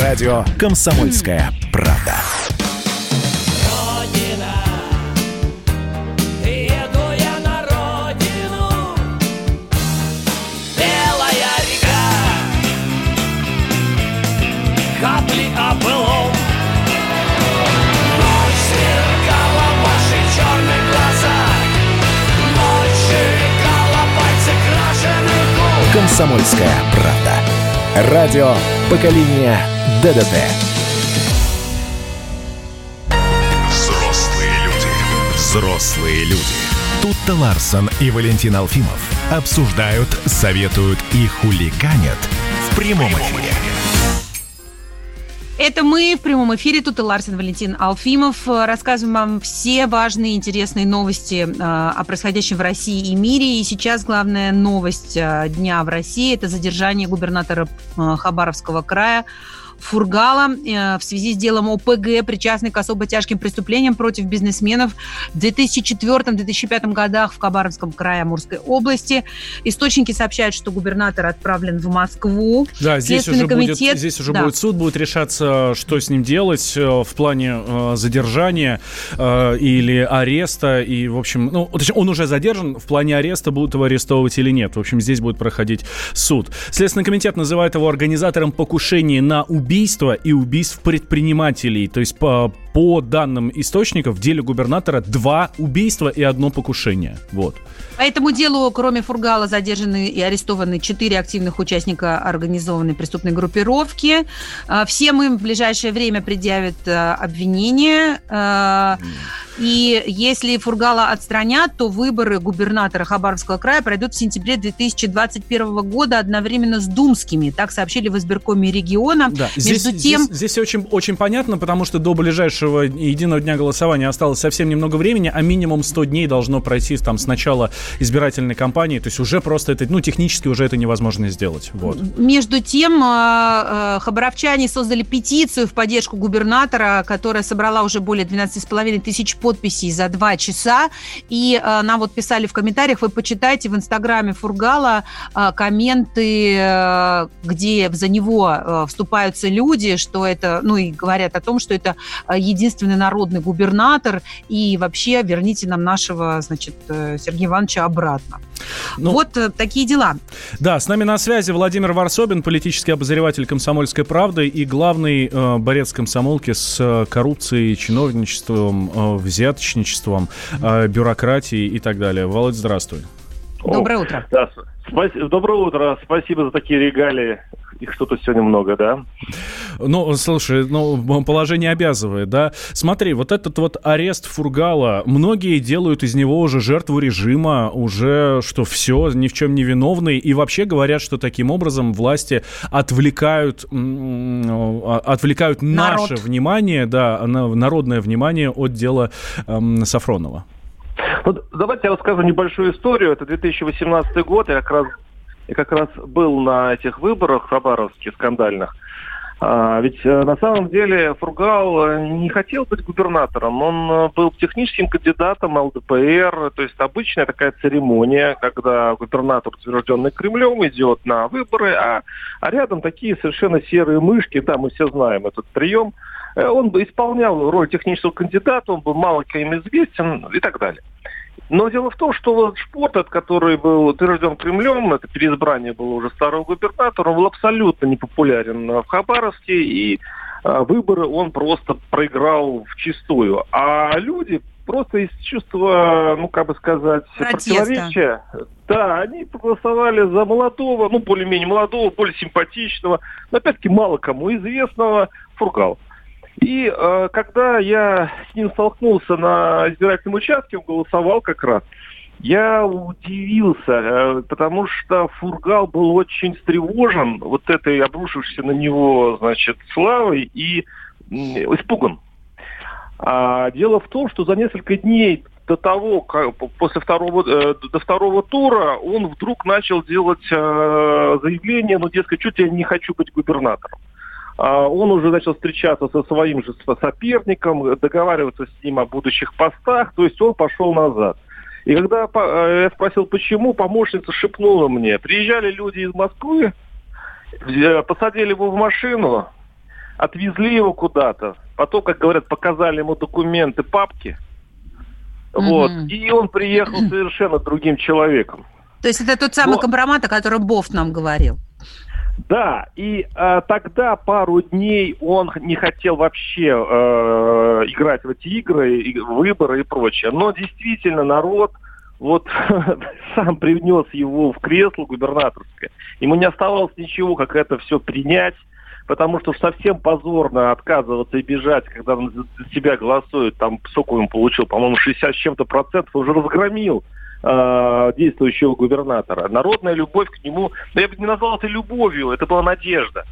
Радио «Комсомольская правда». «Комсомольская правда». Радио поколения ДДТ. Взрослые люди. Взрослые люди. Тут-то Ларсон и Валентин Алфимов обсуждают, советуют и хулиганят в прямом эфире. Это мы в прямом эфире. Тут и Ларсен Валентин Алфимов. Рассказываем вам все важные, интересные новости э, о происходящем в России и мире. И сейчас главная новость э, дня в России – это задержание губернатора э, Хабаровского края Фургала э, в связи с делом ОПГ, причастный к особо тяжким преступлениям против бизнесменов в 2004-2005 годах в Хабаровском крае Амурской области. Источники сообщают, что губернатор отправлен в Москву. Да, здесь уже, комитет, будет, здесь уже да. будет суд, будет решаться, что с ним делать э, в плане э, задержания или ареста. И, в общем, ну, точнее, он уже задержан, в плане ареста будут его арестовывать или нет. В общем, здесь будет проходить суд. Следственный комитет называет его организатором покушения на убийство убийства и убийств предпринимателей. То есть по, по данным источников в деле губернатора два убийства и одно покушение. Вот. По этому делу, кроме Фургала, задержаны и арестованы четыре активных участника организованной преступной группировки. А, Всем им в ближайшее время предъявят а, обвинения. А, и если Фургала отстранят, то выборы губернатора Хабаровского края пройдут в сентябре 2021 года одновременно с думскими. Так сообщили в избиркоме региона. Да, здесь, Между тем... здесь, здесь очень, очень понятно, потому что до ближайшего единого дня голосования осталось совсем немного времени, а минимум 100 дней должно пройти там с начала избирательной кампании. То есть уже просто это, ну, технически уже это невозможно сделать. Вот. Между тем, а, а, хабаровчане создали петицию в поддержку губернатора, которая собрала уже более 12,5 тысяч подписей за два часа. И э, нам вот писали в комментариях, вы почитайте в инстаграме Фургала комменты, где за него вступаются люди, что это, ну и говорят о том, что это единственный народный губернатор, и вообще верните нам нашего, значит, э, Сергея Ивановича обратно. Ну, вот э, такие дела. Да, с нами на связи Владимир Варсобин, политический обозреватель «Комсомольской правды» и главный э, борец комсомолки с э, коррупцией, чиновничеством, э, взяточничеством, э, бюрократией и так далее. Володь, здравствуй. Доброе утро. Да, спасибо, доброе утро. Спасибо за такие регалии их что-то сегодня много, да? Ну, слушай, ну, положение обязывает, да? Смотри, вот этот вот арест Фургала, многие делают из него уже жертву режима, уже что все, ни в чем не виновный, и вообще говорят, что таким образом власти отвлекают, а, отвлекают Народ. наше внимание, да, народное внимание от дела эм, Сафронова. Вот давайте я расскажу небольшую историю. Это 2018 год, я как раз я как раз был на этих выборах хабаровских скандальных. А, ведь э, на самом деле Фургал э, не хотел быть губернатором, он э, был техническим кандидатом ЛДПР, то есть обычная такая церемония, когда губернатор, утвержденный Кремлем, идет на выборы, а, а рядом такие совершенно серые мышки, да, мы все знаем этот прием, он бы исполнял роль технического кандидата, он был мало кем известен и так далее. Но дело в том, что вот Шпортет, который был утвержден Кремлем, это переизбрание было уже старого губернатора, он был абсолютно непопулярен в Хабаровске, и а, выборы он просто проиграл в чистую. А люди просто из чувства, ну, как бы сказать, Протеста. противоречия, да, они проголосовали за молодого, ну, более-менее молодого, более симпатичного, но, опять-таки, мало кому известного Фургала. И э, когда я с ним столкнулся на избирательном участке, он голосовал как раз, Я удивился, э, потому что Фургал был очень встревожен вот этой обрушившейся на него, значит, славой и испуган. А дело в том, что за несколько дней до того, как после второго, э, до второго тура, он вдруг начал делать э, заявление, ну, дескать, чуть я не хочу быть губернатором. А он уже начал встречаться со своим же соперником, договариваться с ним о будущих постах, то есть он пошел назад. И когда э, я спросил, почему, помощница шепнула мне, приезжали люди из Москвы, посадили его в машину, отвезли его куда-то, потом, как говорят, показали ему документы, папки, mm-hmm. вот, и он приехал совершенно другим человеком. То есть это тот самый Но... компромат, о котором Бофт нам говорил? Да, и э, тогда пару дней он не хотел вообще э, играть в эти игры, и, выборы и прочее. Но действительно народ вот сам привнес его в кресло губернаторское. Ему не оставалось ничего, как это все принять, потому что совсем позорно отказываться и бежать, когда он за себя голосует, там сколько он получил, по-моему, 60 с чем-то процентов, уже разгромил э, действующего губернатора. Народная любовь к нему, да я бы не назвал это любовью, это была надежда.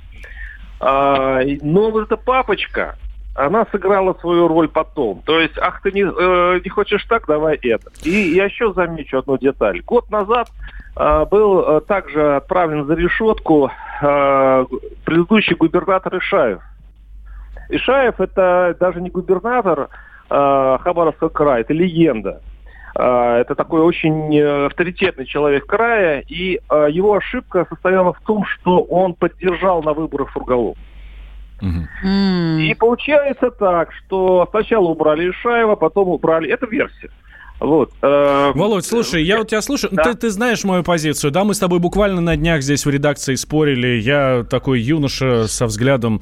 А, но вот эта папочка, она сыграла свою роль потом. То есть, ах, ты не, э, не хочешь так, давай это. И я еще замечу одну деталь. Год назад э, был э, также отправлен за решетку э, предыдущий губернатор Ишаев. Ишаев это даже не губернатор э, Хабаровского края, это легенда. Э, это такой очень э, авторитетный человек края, и э, его ошибка состояла в том, что он поддержал на выборах Фургалов. Mm. И получается так, что сначала убрали Ишаева, потом убрали... Это версия. Вот. Э, Володь, слушай, я у тебя слушаю. Да. Ты, ты знаешь мою позицию, да? Мы с тобой буквально на днях здесь в редакции спорили. Я такой юноша со взглядом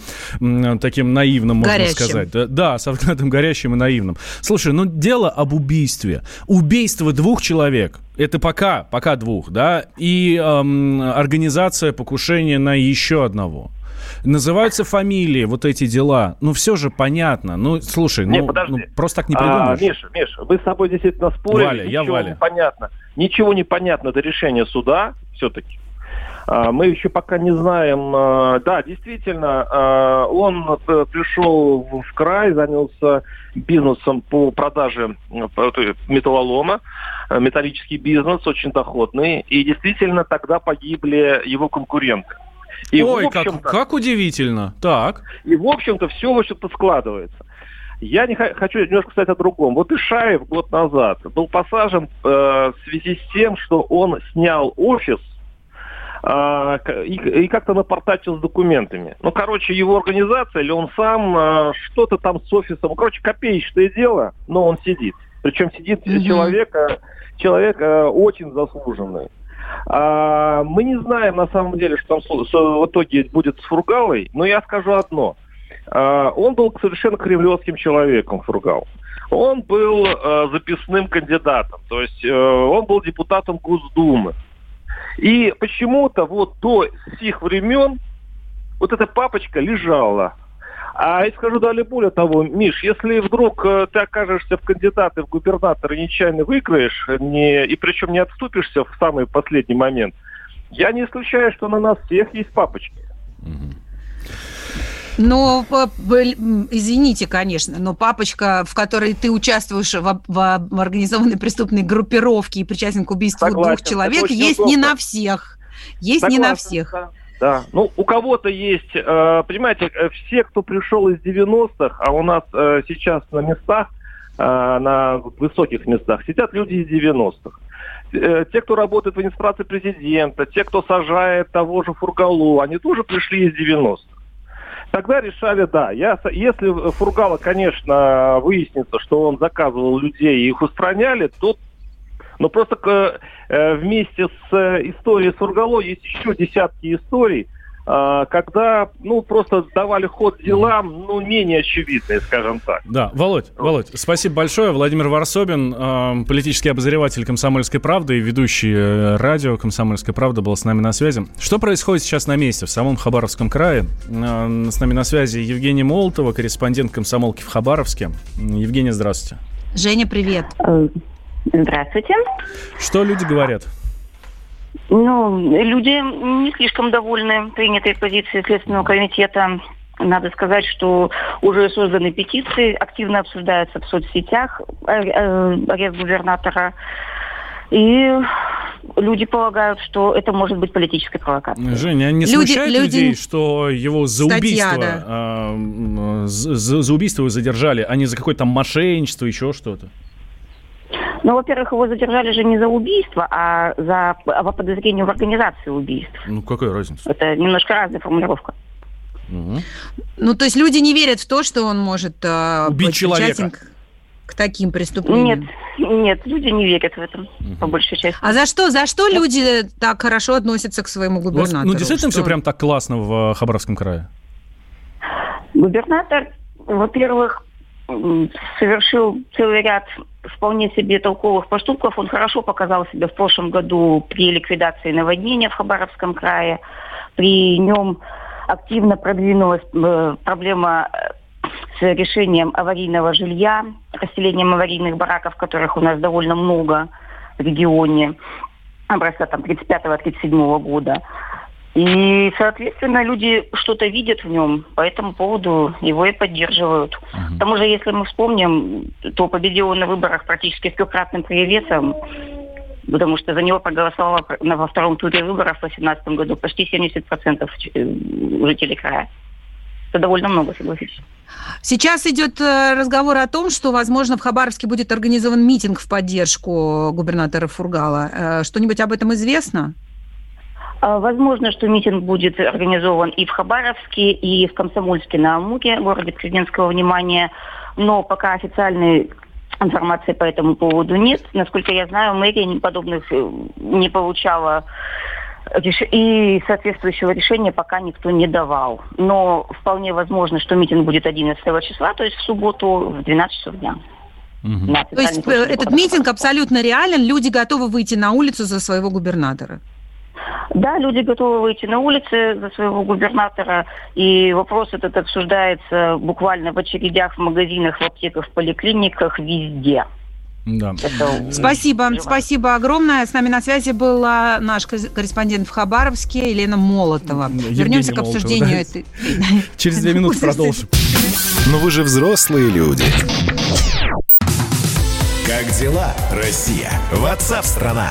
таким наивным, можно горящим. сказать. Да, да, со взглядом горящим и наивным. Слушай, ну дело об убийстве. Убийство двух человек. Это пока, пока двух, да, и эм, организация покушения на еще одного называются фамилии, вот эти дела. Ну, все же понятно. Ну, слушай, не, ну, подожди. ну просто так не придумаешь. А, Миша, Миша, вы с собой действительно спорили. Валя, я Валя. Не понятно. Ничего не понятно до решения суда все-таки. А, мы еще пока не знаем. А, да, действительно, а, он э, пришел в край, занялся бизнесом по продаже металлолома, э, металлический бизнес, очень доходный. И действительно тогда погибли его конкуренты. И, Ой, как, как удивительно. Так. И, в общем-то, все, в общем-то, складывается. Я не хочу немножко сказать о другом. Вот Ишаев год назад был посажен э, в связи с тем, что он снял офис э, и, и как-то напортачил с документами. Ну, короче, его организация или он сам э, что-то там с офисом. Ну, короче, копеечное дело, но он сидит. Причем сидит mm-hmm. человек, человек э, очень заслуженный. А, мы не знаем на самом деле, что там в итоге будет с Фургалой, но я скажу одно. А, он был совершенно кремлевским человеком, Фургал. Он был а, записным кандидатом, то есть а, он был депутатом Госдумы. И почему-то вот до сих времен вот эта папочка лежала а я скажу далее более того, Миш, если вдруг э, ты окажешься в кандидаты в губернаторы нечаянно выиграешь, не, и причем не отступишься в самый последний момент, я не исключаю, что на нас всех есть папочки. Но, извините, конечно, но папочка, в которой ты участвуешь в, в, в организованной преступной группировке и причастен к убийству Согласен, двух человек, есть удобно. не на всех. Есть Согласен, не на всех. Да. Да, ну у кого-то есть, э, понимаете, э, все, кто пришел из 90-х, а у нас э, сейчас на местах, на высоких местах, сидят люди из 90-х. Те, кто работает в администрации президента, те, кто сажает того же Фургалу, они тоже пришли из 90-х. Тогда решали, да, я, если Фургала, конечно, выяснится, что он заказывал людей и их устраняли, то но просто э, вместе с э, историей Сургало есть еще десятки историй, э, когда, ну, просто давали ход делам, ну, менее очевидные, скажем так. Да, Володь, Володь, спасибо большое. Владимир Варсобин, э, политический обозреватель «Комсомольской правды» и ведущий э, радио «Комсомольская правда» был с нами на связи. Что происходит сейчас на месте, в самом Хабаровском крае? Э, с нами на связи Евгения Молотова, корреспондент «Комсомолки» в Хабаровске. Евгения, здравствуйте. Женя, привет. Здравствуйте. Что люди говорят? Ну, люди не слишком довольны принятой позицией Следственного комитета. Надо сказать, что уже созданы петиции, активно обсуждаются в соцсетях э, э, арест губернатора. И люди полагают, что это может быть политической провокацией. Женя, а не Люди- смущает люди- людей, что его за Статья, убийство, да. а, м, за, за- убийство его задержали, а не за какое-то там мошенничество, еще что-то? Ну, во-первых, его задержали же не за убийство, а за а по подозрению в организации убийств. Ну, какая разница? Это немножко разная формулировка. Ну, то есть люди не верят в то, что он может э, Убить быть человека. к, к таким преступлениям. Нет, нет, люди не верят в это, по большей части. А за что, за что люди так хорошо относятся к своему губернатору? ну, действительно Что- все прям так классно в э, Хабаровском крае? Губернатор, во-первых, совершил целый ряд вполне себе толковых поступков. Он хорошо показал себя в прошлом году при ликвидации наводнения в Хабаровском крае. При нем активно продвинулась э, проблема э, с решением аварийного жилья, расселением аварийных бараков, которых у нас довольно много в регионе, образца там 35-37 года. И, соответственно, люди что-то видят в нем, по этому поводу его и поддерживают. К тому же, если мы вспомним, то победил он на выборах практически с трехкратным перевесом, потому что за него проголосовало во втором туре выборов в 2018 году почти 70% ч- э, жителей края. Это довольно много, согласитесь. Сейчас идет э, разговор о том, что, возможно, в Хабаровске будет организован митинг в поддержку губернатора Фургала. Э, Что-нибудь об этом известно? А, Возможно, что митинг будет организован и в Хабаровске, и в Комсомольске на Амуре, городе президентского внимания, но пока официальной информации по этому поводу нет. Насколько я знаю, мэрия ни- подобных э, не получала реш- и соответствующего решения пока никто не давал. Но вполне возможно, что митинг будет 11 числа, то есть в субботу в 12 часов дня. На То есть э, этот митинг абсолютно реален, люди готовы выйти на улицу за своего губернатора. Да, люди готовы выйти на улицы за своего губернатора, и вопрос этот обсуждается буквально в очередях, в магазинах, в аптеках, в поликлиниках, везде. Да. Спасибо, спасибо огромное. С нами на связи была наш кор- корреспондент в Хабаровске Елена Молотова. Вернемся к Молотова, обсуждению да. этой... Через две минуты продолжим. Но вы же взрослые люди. Как дела, Россия? Ватсап-страна!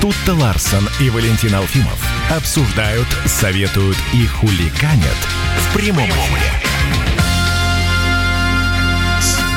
Тут-то Ларсон и Валентин Алфимов обсуждают, советуют и хуликанят в прямом эфире.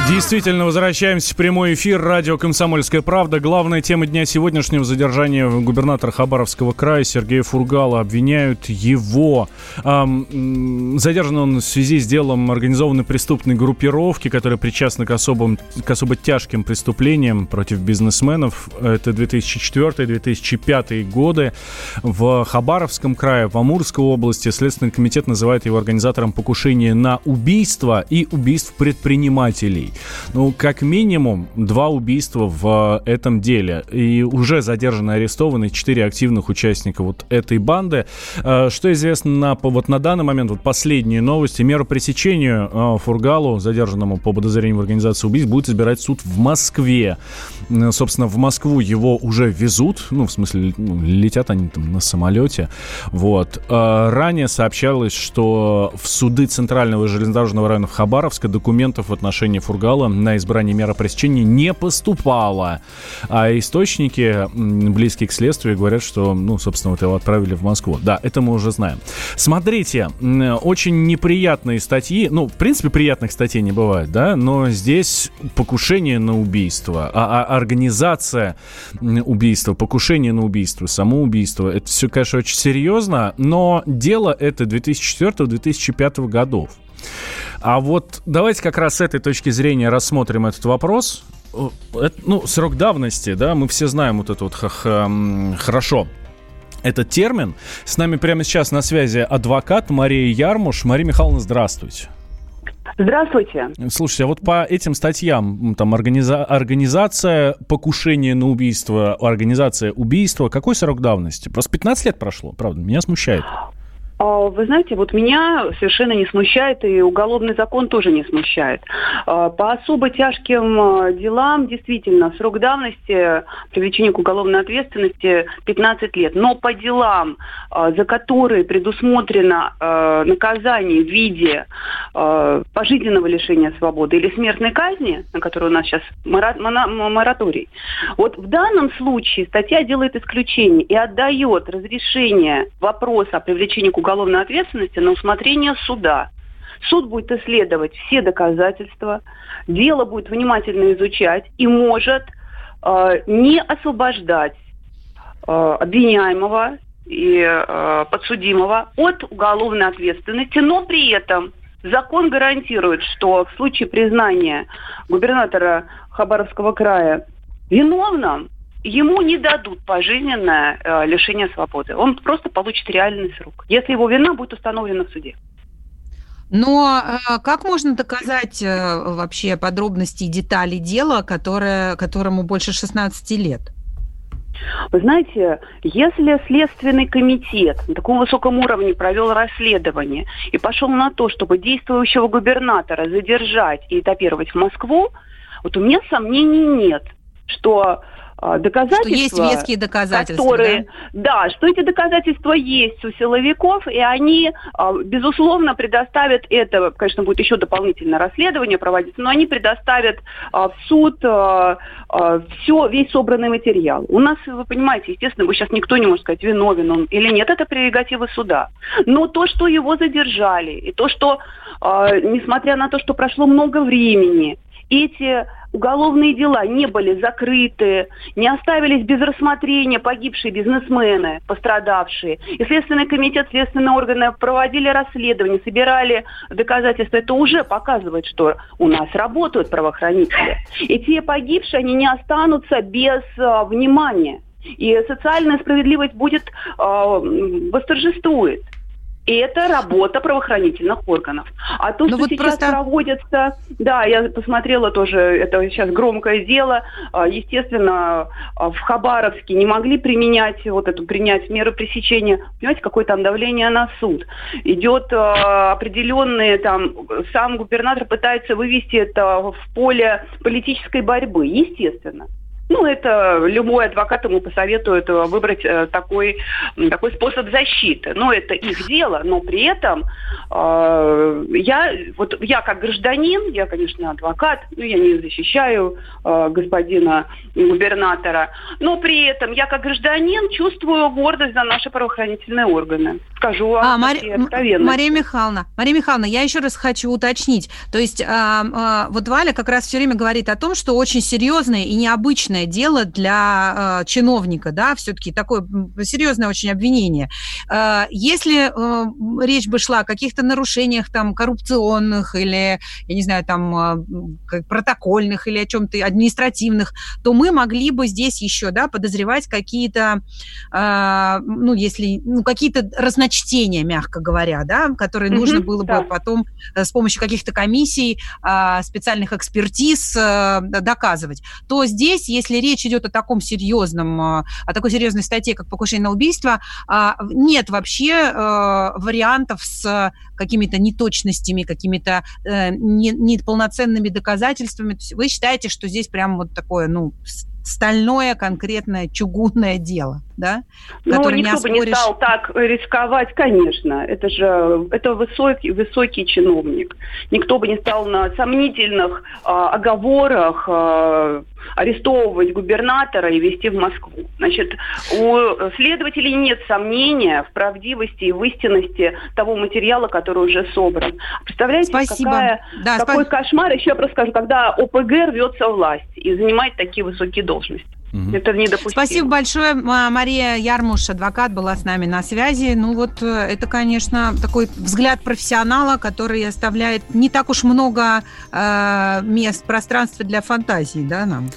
Действительно, возвращаемся в прямой эфир. Радио «Комсомольская правда». Главная тема дня сегодняшнего задержания губернатора Хабаровского края Сергея Фургала. Обвиняют его. Ам, м, задержан он в связи с делом организованной преступной группировки, которая причастна к, особым, к особо тяжким преступлениям против бизнесменов. Это 2004-2005 годы. В Хабаровском крае, в Амурской области Следственный комитет называет его организатором покушения на убийство и убийств предпринимателей. Ну, как минимум, два убийства в этом деле. И уже задержаны и арестованы четыре активных участника вот этой банды. Э, Что известно на, вот на данный момент, вот последние новости, меру пресечению э, Фургалу, задержанному по подозрению в организации убийств, будет избирать суд в Москве. Э, Собственно, в Москву его уже везут, ну, в смысле, ну, летят они там на самолете. Вот. Э, Ранее сообщалось, что в суды Центрального железнодорожного района Хабаровска документов в отношении Фургала на избрание меры пресечения не поступало. А источники, близкие к следствию, говорят, что, ну, собственно, вот его отправили в Москву. Да, это мы уже знаем. Смотрите, очень неприятные статьи, ну, в принципе, приятных статей не бывает, да, но здесь покушение на убийство, а, а организация убийства, покушение на убийство, самоубийство, это все, конечно, очень серьезно, но дело это 2004-2005 годов. А вот давайте как раз с этой точки зрения рассмотрим этот вопрос. Э, это, ну, срок давности, да, мы все знаем вот это вот хорошо. этот термин. С нами прямо сейчас на связи адвокат Мария Ярмуш. Мария Михайловна, здравствуйте. Здравствуйте. Слушайте, а вот по этим статьям, там, организа- организация покушения на убийство, организация убийства, какой срок давности? Просто 15 лет прошло, правда, меня смущает. А, вы знаете, вот меня совершенно не смущает, и уголовный закон тоже не смущает. А, по особо тяжким а, делам, действительно, срок давности привлечения к уголовной ответственности 15 лет. Но по делам, за которые предусмотрено наказание в виде пожизненного лишения свободы или смертной казни, на которую у нас сейчас мораторий, вот в данном случае статья делает исключение и отдает разрешение вопроса о привлечении к уголовной уголовной ответственности на усмотрение суда. Суд будет исследовать все доказательства, дело будет внимательно изучать и может э, не освобождать э, обвиняемого и э, подсудимого от уголовной ответственности, но при этом закон гарантирует, что в случае признания губернатора Хабаровского края виновным, ему не дадут пожизненное э, лишение свободы. Он просто получит реальный срок, если его вина будет установлена в суде. Но э, как можно доказать э, вообще подробности и детали дела, которое, которому больше 16 лет? Вы знаете, если Следственный комитет на таком высоком уровне провел расследование и пошел на то, чтобы действующего губернатора задержать и этапировать в Москву, вот у меня сомнений нет, что доказательства. Что есть веские доказательства, которые, да? Да, что эти доказательства есть у силовиков, и они, а, безусловно, предоставят это, конечно, будет еще дополнительное расследование проводиться, но они предоставят а, в суд а, все, весь собранный материал. У нас, вы понимаете, естественно, вы сейчас никто не может сказать, виновен он или нет, это прерогатива суда. Но то, что его задержали, и то, что, несмотря на то, что прошло много времени, эти уголовные дела не были закрыты, не оставились без рассмотрения погибшие бизнесмены, пострадавшие. И Следственный комитет, следственные органы проводили расследование, собирали доказательства. Это уже показывает, что у нас работают правоохранители. И те погибшие, они не останутся без а, внимания. И социальная справедливость будет, а, восторжествует. Это работа правоохранительных органов. А то, ну что вот сейчас просто... проводится, да, я посмотрела тоже, это сейчас громкое дело, а, естественно, а, в Хабаровске не могли применять вот эту, принять меры пресечения, понимаете, какое там давление на суд. Идет а, определенные там, сам губернатор пытается вывести это в поле политической борьбы, естественно. Ну, это любой адвокат ему посоветует э, выбрать э, такой, такой способ защиты. Но это их дело, но при этом э, я, вот я как гражданин, я, конечно, адвокат, но я не защищаю э, господина губернатора, но при этом я как гражданин чувствую гордость за наши правоохранительные органы. Скажу вам а, Мари... откровенно. Мария Михайловна, Мария Михайловна, я еще раз хочу уточнить. То есть э, э, вот Валя как раз все время говорит о том, что очень серьезное и необычное обычное дело для э, чиновника, да, все-таки такое серьезное очень обвинение. Э, если э, речь бы шла о каких-то нарушениях там коррупционных или, я не знаю, там э, протокольных или о чем-то административных, то мы могли бы здесь еще, да, подозревать какие-то, э, ну, если, ну, какие-то разночтения, мягко говоря, да, которые mm-hmm, нужно было да. бы потом э, с помощью каких-то комиссий, э, специальных экспертиз э, доказывать, то здесь, если если речь идет о таком серьезном, а, о такой серьезной статье, как покушение на убийство, а, нет вообще э, вариантов с какими-то неточностями, какими-то э, неполноценными доказательствами. Вы считаете, что здесь прям вот такое, ну, стальное конкретное чугунное дело, да? Ну, никто не оспоришь... бы не стал так рисковать, конечно. Это же это высокий, высокий чиновник. Никто бы не стал на сомнительных э, оговорах э, арестовывать губернатора и везти в Москву. Значит, у следователей нет сомнения в правдивости и в истинности того материала, который уже собран. Представляете, Спасибо. Какая, да, какой спа... кошмар, еще я просто скажу, когда ОПГ рвется власть и занимает такие высокие должности. Угу. Это недопустимо. Спасибо большое. Мария Ярмуш, адвокат, была с нами на связи. Ну вот э, это, конечно, такой взгляд профессионала, который оставляет не так уж много э, мест, пространства для фантазии, да, нам?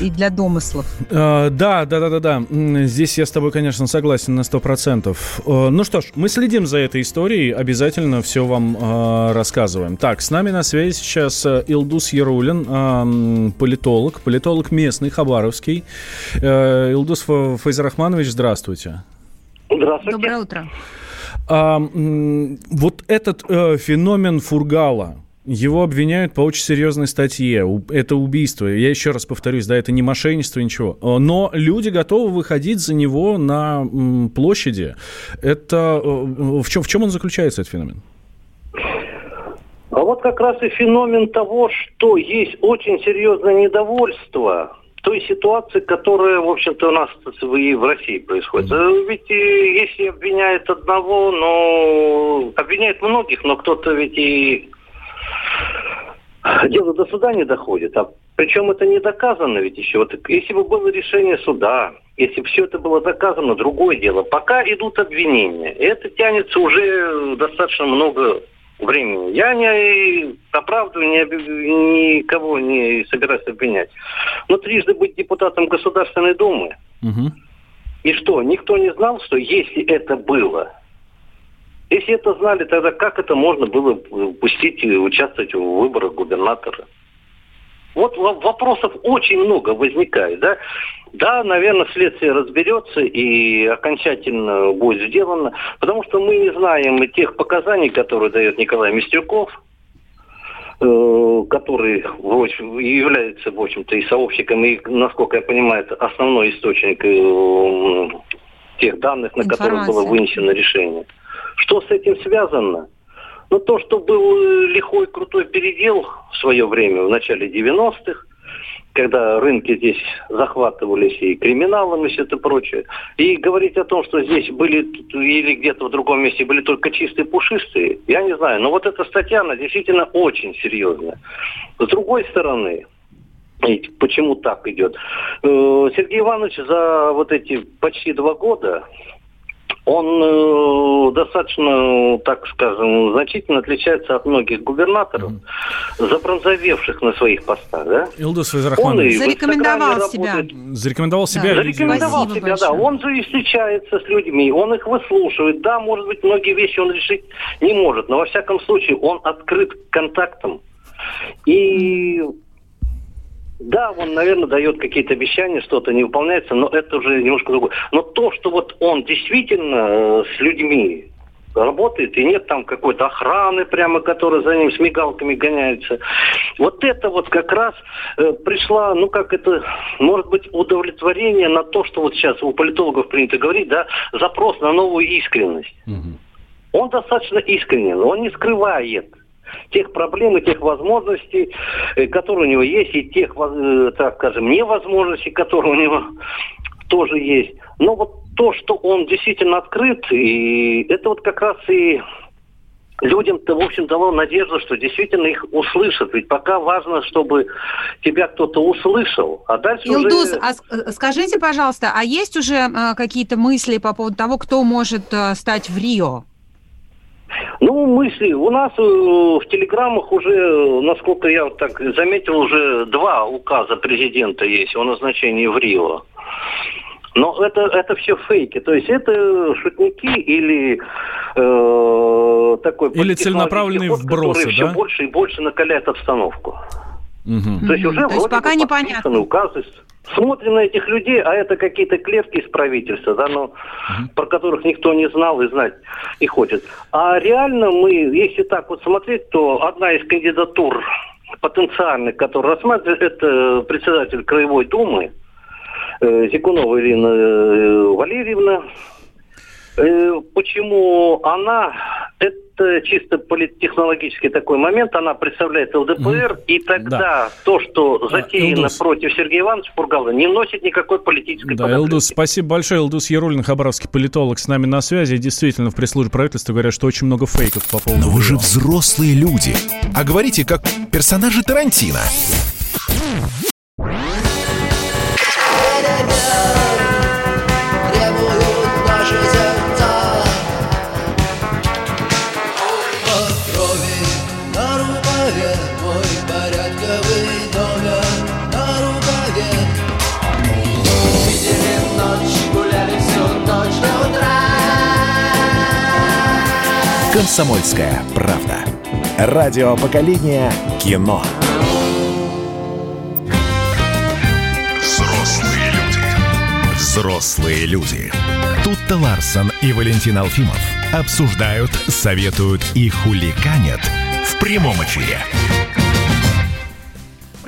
и для домыслов. Э, да, да, да, да, да. Здесь я с тобой, конечно, согласен на сто процентов. Э, ну что ж, мы следим за этой историей, обязательно все вам э, рассказываем. Так, с нами на связи сейчас э, Илдус Ярулин, э, политолог, политолог местный, хабаровский. Э, Илдус Файзарахманович, здравствуйте. Здравствуйте. Доброе утро. А, вот этот э, феномен Фургала, его обвиняют по очень серьезной статье. Это убийство. Я еще раз повторюсь, да, это не мошенничество, ничего. Но люди готовы выходить за него на площади. Это э, в чем, в чем он заключается, этот феномен? А вот как раз и феномен того, что есть очень серьезное недовольство той ситуации, которая, в общем-то, у нас и в России происходит. Mm-hmm. Ведь если обвиняют одного, но обвиняют многих, но кто-то ведь и дело до суда не доходит. А причем это не доказано ведь еще. Вот если бы было решение суда, если бы все это было доказано, другое дело. Пока идут обвинения. И это тянется уже достаточно много времени. Я не оправдываю, ни, никого не собираюсь обвинять. Но трижды быть депутатом Государственной Думы. Угу. И что, никто не знал, что если это было, если это знали, тогда как это можно было пустить и участвовать в выборах губернатора? Вот вопросов очень много возникает, да. Да, наверное, следствие разберется и окончательно будет сделано, потому что мы не знаем тех показаний, которые дает Николай Мистрюков, э, который является, в общем-то, и сообщником, и, насколько я понимаю, это основной источник э, тех данных, на Информация. которых было вынесено решение. Что с этим связано? Ну, то, что был лихой, крутой передел в свое время, в начале 90-х, когда рынки здесь захватывались и криминалом, и все это прочее. И говорить о том, что здесь были или где-то в другом месте были только чистые пушистые, я не знаю. Но вот эта статья, она действительно очень серьезная. С другой стороны, и почему так идет? Э, Сергей Иванович за вот эти почти два года он э, достаточно, так скажем, значительно отличается от многих губернаторов, mm-hmm. забронзовевших на своих постах. Да? Илдус Файзарахманович. Зарекомендовал себя. Зарекомендовал себя. Да. Зарекомендовал Спасибо себя, большое. да. Он же и встречается с людьми, он их выслушивает. Да, может быть, многие вещи он решить не может, но во всяком случае он открыт к контактам. И да, он, наверное, дает какие-то обещания, что-то не выполняется, но это уже немножко другое. Но то, что вот он действительно э, с людьми работает, и нет там какой-то охраны прямо, которая за ним с мигалками гоняется. Вот это вот как раз э, пришла, ну как это, может быть, удовлетворение на то, что вот сейчас у политологов принято говорить, да, запрос на новую искренность. Угу. Он достаточно искренен, он не скрывает тех проблем и тех возможностей, э, которые у него есть, и тех, э, так скажем, невозможностей, которые у него тоже есть. Но вот то, что он действительно открыт, и это вот как раз и людям-то, в общем, дало надежду, что действительно их услышат. Ведь пока важно, чтобы тебя кто-то услышал, а дальше Илдус, уже... а э, скажите, пожалуйста, а есть уже какие-то мысли по поводу того, кто может стать в Рио? Ну, мысли. У нас э, в телеграммах уже, насколько я так заметил, уже два указа президента есть о назначении в Рио. Но это, это все фейки. То есть это шутники или э, такой... Или целенаправленные ход, вбросы, да? все больше и больше накаляет обстановку. Угу. То есть уже То есть пока непонятно. указы смотрим на этих людей, а это какие-то клетки из правительства, да, но uh про которых никто не знал и знать не хочет. А реально мы, если так вот смотреть, то одна из кандидатур потенциальных, которые рассматривают, это председатель Краевой Думы э, Зикунова Ирина э, Валерьевна. Э, почему она? Это чисто политтехнологический такой момент. Она представляет ЛДПР, mm. и тогда да. то, что затеяно Элдус. против Сергея Ивановича Пургала, не носит никакой политической Да, Элдус, спасибо большое. Элдус Ярулин, хабаровский политолог, с нами на связи. Действительно, в пресс-службе правительства говорят, что очень много фейков по поводу... Но вы же взрослые люди. А говорите, как персонажи Тарантино. «Комсомольская правда». Радио поколения кино. Взрослые люди. Взрослые люди. Тут-то Ларсон и Валентин Алфимов обсуждают, советуют и хуликанят в прямом эфире.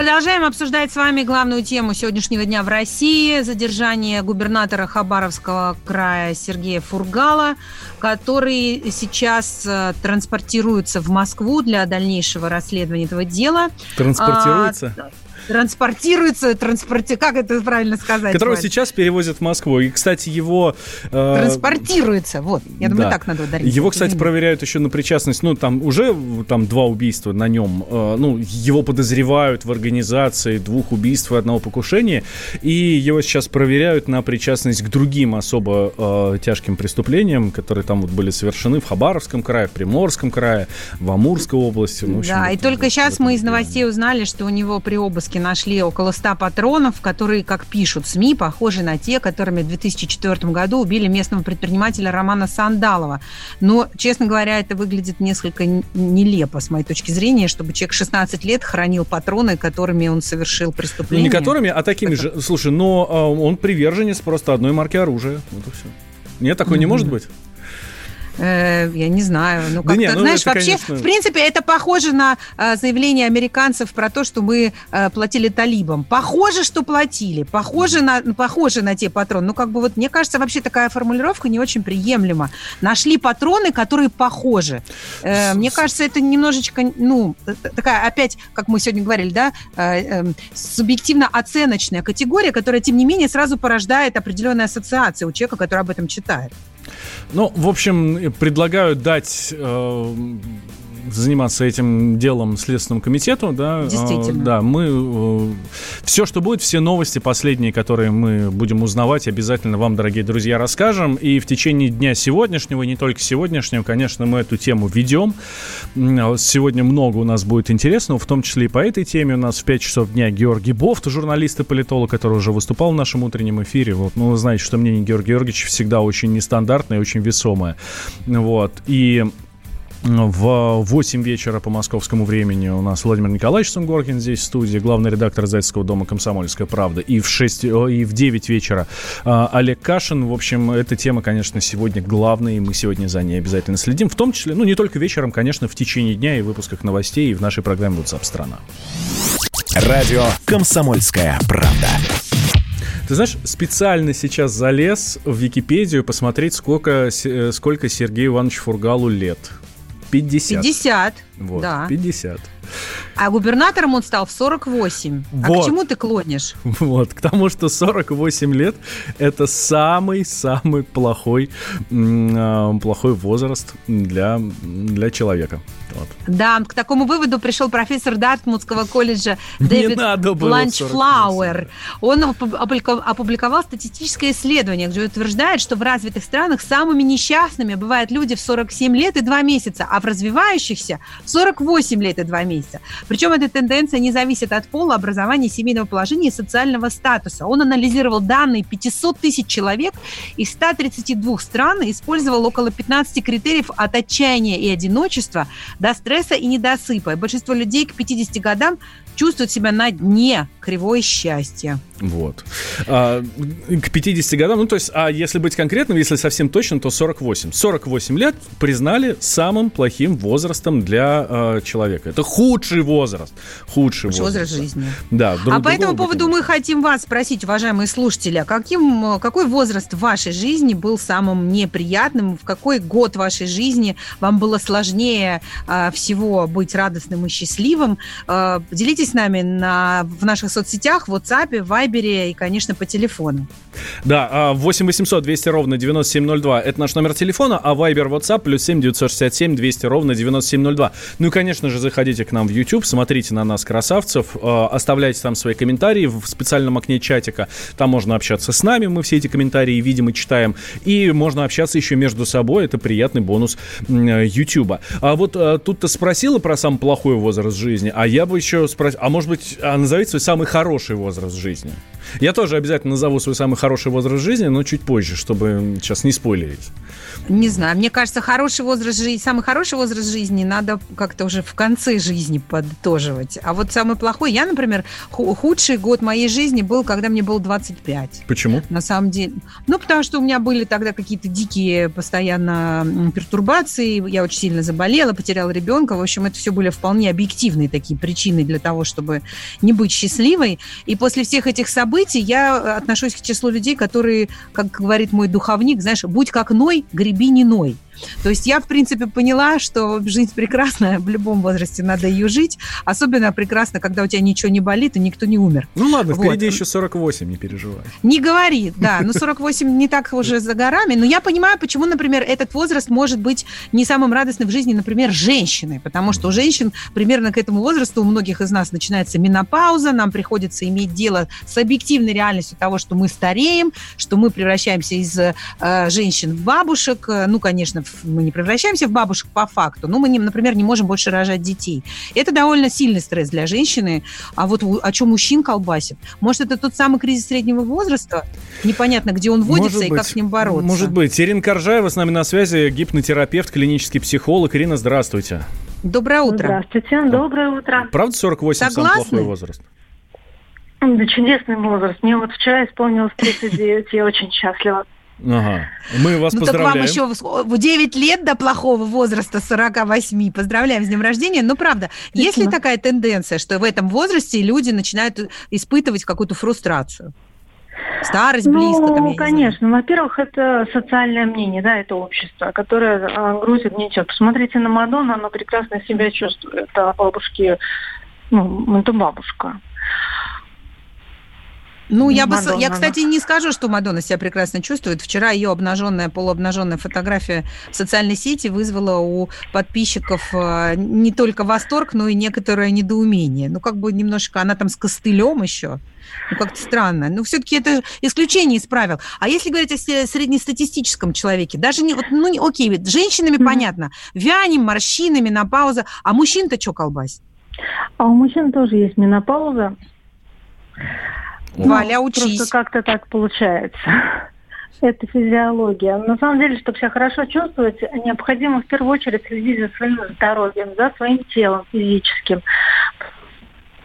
Продолжаем обсуждать с вами главную тему сегодняшнего дня в России. Задержание губернатора Хабаровского края Сергея Фургала, который сейчас э, транспортируется в Москву для дальнейшего расследования этого дела. Транспортируется? А, транспортируется, транспорти... как это правильно сказать? Которого Вань? сейчас перевозят в Москву. И, кстати, его... э, Транспортируется, вот. Я думаю, да. так надо ударить. Его, кстати, проверяют еще на причастность. Ну, там уже там два убийства на нем. Э, ну, его подозревают в организации двух убийств и одного покушения. И его сейчас проверяют на причастность к другим особо э, тяжким преступлениям, которые там вот были совершены в Хабаровском крае, в Приморском крае, в Амурской области. Ну, в общем, Да, вот и только сейчас мы из новостей узнали, что у него при обыске нашли около 100 патронов, которые, как пишут СМИ, похожи на те, которыми в 2004 году убили местного предпринимателя Романа Сандалова. Но, честно говоря, это выглядит несколько нелепо, с моей точки зрения, чтобы человек 16 лет хранил патроны, которыми он совершил Ну, преступление. не которыми, а такими же. Слушай, но а, он приверженец просто одной марки оружия. Вот и все. Нет, такое не Мгм. может быть? Э, я не знаю. Ну, Да как-то, не, ну, знаешь, это, вообще, конечно- в принципе, это похоже на э, заявление американцев про то, что мы э, платили талибам. Похоже, что платили. Похоже на, похоже на те патроны. Ну, как бы вот, мне кажется, вообще такая формулировка не очень приемлема. Нашли патроны, которые похожи. Э, мне кажется, это немножечко, ну, т- такая, опять, как мы сегодня говорили, да, э, э, субъективно-оценочная категория, которая, тем не менее, сразу порождает определенные ассоциации у человека, который об этом читает. Ну, в общем, предлагаю дать э, заниматься этим делом Следственному комитету, да. Действительно. Э, да, мы все, что будет, все новости последние, которые мы будем узнавать, обязательно вам, дорогие друзья, расскажем. И в течение дня сегодняшнего, и не только сегодняшнего, конечно, мы эту тему ведем. М, Сегодня много у нас будет интересного, в том числе и по этой теме. У нас в 5 часов дня Георгий Бофт, журналист и политолог, который уже выступал в нашем утреннем эфире. Вот, ну, вы знаете, что мнение Георгия Георгиевича всегда очень нестандартное и очень весомое. Вот. И в 8 вечера по московскому времени у нас Владимир Николаевич Сунгоркин здесь в студии, главный редактор Зайцевского дома «Комсомольская правда». И в, 6, о, и в 9 вечера а, Олег Кашин. В общем, эта тема, конечно, сегодня главная, и мы сегодня за ней обязательно следим. В том числе, ну, не только вечером, конечно, в течение дня и в выпусках новостей, и в нашей программе WhatsApp страна. Радио «Комсомольская правда». Ты знаешь, специально сейчас залез в Википедию посмотреть, сколько, э, сколько Сергею Ивановичу Фургалу лет. 50. 50, Вот, да. 50. А губернатором он стал в 48. А Вот. к чему ты клонишь? Вот, к тому, что 48 лет это самый-самый плохой, а, плохой возраст для, для человека. Вот. Да, к такому выводу пришел профессор Дартмутского колледжа Дэвид Бланчфлауэр. Он опубликовал статистическое исследование, где утверждает, что в развитых странах самыми несчастными бывают люди в 47 лет и 2 месяца, а в развивающихся в 48 лет и 2 месяца. Причем эта тенденция не зависит от пола, образования, семейного положения и социального статуса. Он анализировал данные 500 тысяч человек из 132 стран использовал около 15 критериев от отчаяния и одиночества до стресса и недосыпа. И большинство людей к 50 годам чувствуют себя на дне кривой счастья. Вот. А, к 50 годам, ну то есть, а если быть конкретным, если совсем точно, то 48. 48 лет признали самым плохим возрастом для э, человека. Это худший возраст. Худший Худший возраст. возраст жизни. Да, друг- а по этому поводу мы хотим вас спросить, уважаемые слушатели, а каким, э, какой возраст в вашей жизни был самым неприятным? В какой год вашей жизни вам было сложнее э, всего быть радостным и счастливым? Э, Делитесь с нами на, в наших соцсетях, в WhatsApp, в Viber и, конечно, по телефону. Да, а, 8 800 200 ровно 9702 это наш номер телефона, а Viber, WhatsApp плюс 7 967 200 ровно 9702. Ну и, конечно же, заходите к нам в YouTube, смотрите на нас, красавцев, э, оставляйте там свои комментарии в специальном окне чатика. Там можно общаться с нами, мы все эти комментарии видим и читаем. И можно общаться еще между собой, это приятный бонус э, YouTube. А вот э, тут ты спросила про самый плохой возраст жизни, а я бы еще спросил, а может быть, а назовите свой самый хороший возраст жизни? Я тоже обязательно назову свой самый хороший возраст жизни, но чуть позже, чтобы сейчас не спойлерить. Не знаю, мне кажется, хороший возраст жизни, самый хороший возраст жизни надо как-то уже в конце жизни подтоживать. А вот самый плохой, я, например, худший год моей жизни был, когда мне было 25. Почему? На самом деле. Ну, потому что у меня были тогда какие-то дикие постоянно пертурбации, я очень сильно заболела, потеряла ребенка. В общем, это все были вполне объективные такие причины для того, чтобы не быть счастливой. И после всех этих событий я отношусь к числу людей, которые, как говорит мой духовник, знаешь, будь как Ной, греби не Ной. То есть я, в принципе, поняла, что жизнь прекрасная, в любом возрасте надо ее жить. Особенно прекрасно, когда у тебя ничего не болит и никто не умер. Ну ладно, вот. впереди еще 48, не переживай. Не говори, да. Ну 48 не так уже за горами. Но я понимаю, почему, например, этот возраст может быть не самым радостным в жизни, например, женщины. Потому что у женщин примерно к этому возрасту у многих из нас начинается менопауза, нам приходится иметь дело с объективной реальностью того, что мы стареем, что мы превращаемся из э, женщин в бабушек. Ну, конечно, мы не превращаемся в бабушек по факту, но мы, не, например, не можем больше рожать детей. Это довольно сильный стресс для женщины. А вот о чем мужчин колбасит? Может, это тот самый кризис среднего возраста? Непонятно, где он вводится может и быть, как с ним бороться. Может быть. Ирина Коржаева с нами на связи, гипнотерапевт, клинический психолог. Ирина, здравствуйте. Доброе утро. Здравствуйте, доброе утро. Правда 48 Согласны? самый плохой возраст? Да, чудесный возраст. Мне вот вчера исполнилось 39, я очень счастлива. Ага. Мы вас ну, поздравляем. так вам еще в 9 лет до плохого возраста 48. Поздравляем с днем рождения. Но правда, Спасибо. есть ли такая тенденция, что в этом возрасте люди начинают испытывать какую-то фрустрацию? Старость близко. Ну, там, конечно. Во-первых, это социальное мнение, да, это общество, которое а, грузит, ничего. Посмотрите на Мадонну, она прекрасно себя чувствует. А бабушки, ну, это бабушка. Ну, я бы, я, кстати, не скажу, что Мадонна себя прекрасно чувствует. Вчера ее обнаженная, полуобнаженная фотография в социальной сети вызвала у подписчиков э, не только восторг, но и некоторое недоумение. Ну, как бы немножко она там с костылем еще. Ну, как-то странно. Но все-таки это исключение из правил. А если говорить о среднестатистическом человеке, даже не, вот, ну, не, окей, женщинами mm-hmm. понятно, вянем, морщинами, менопауза, а мужчин-то что колбасить? А у мужчин тоже есть менопауза. Валя, ну, учись. Просто как-то так получается. Это физиология. На самом деле, чтобы себя хорошо чувствовать, необходимо в первую очередь следить за своим здоровьем, за своим телом физическим.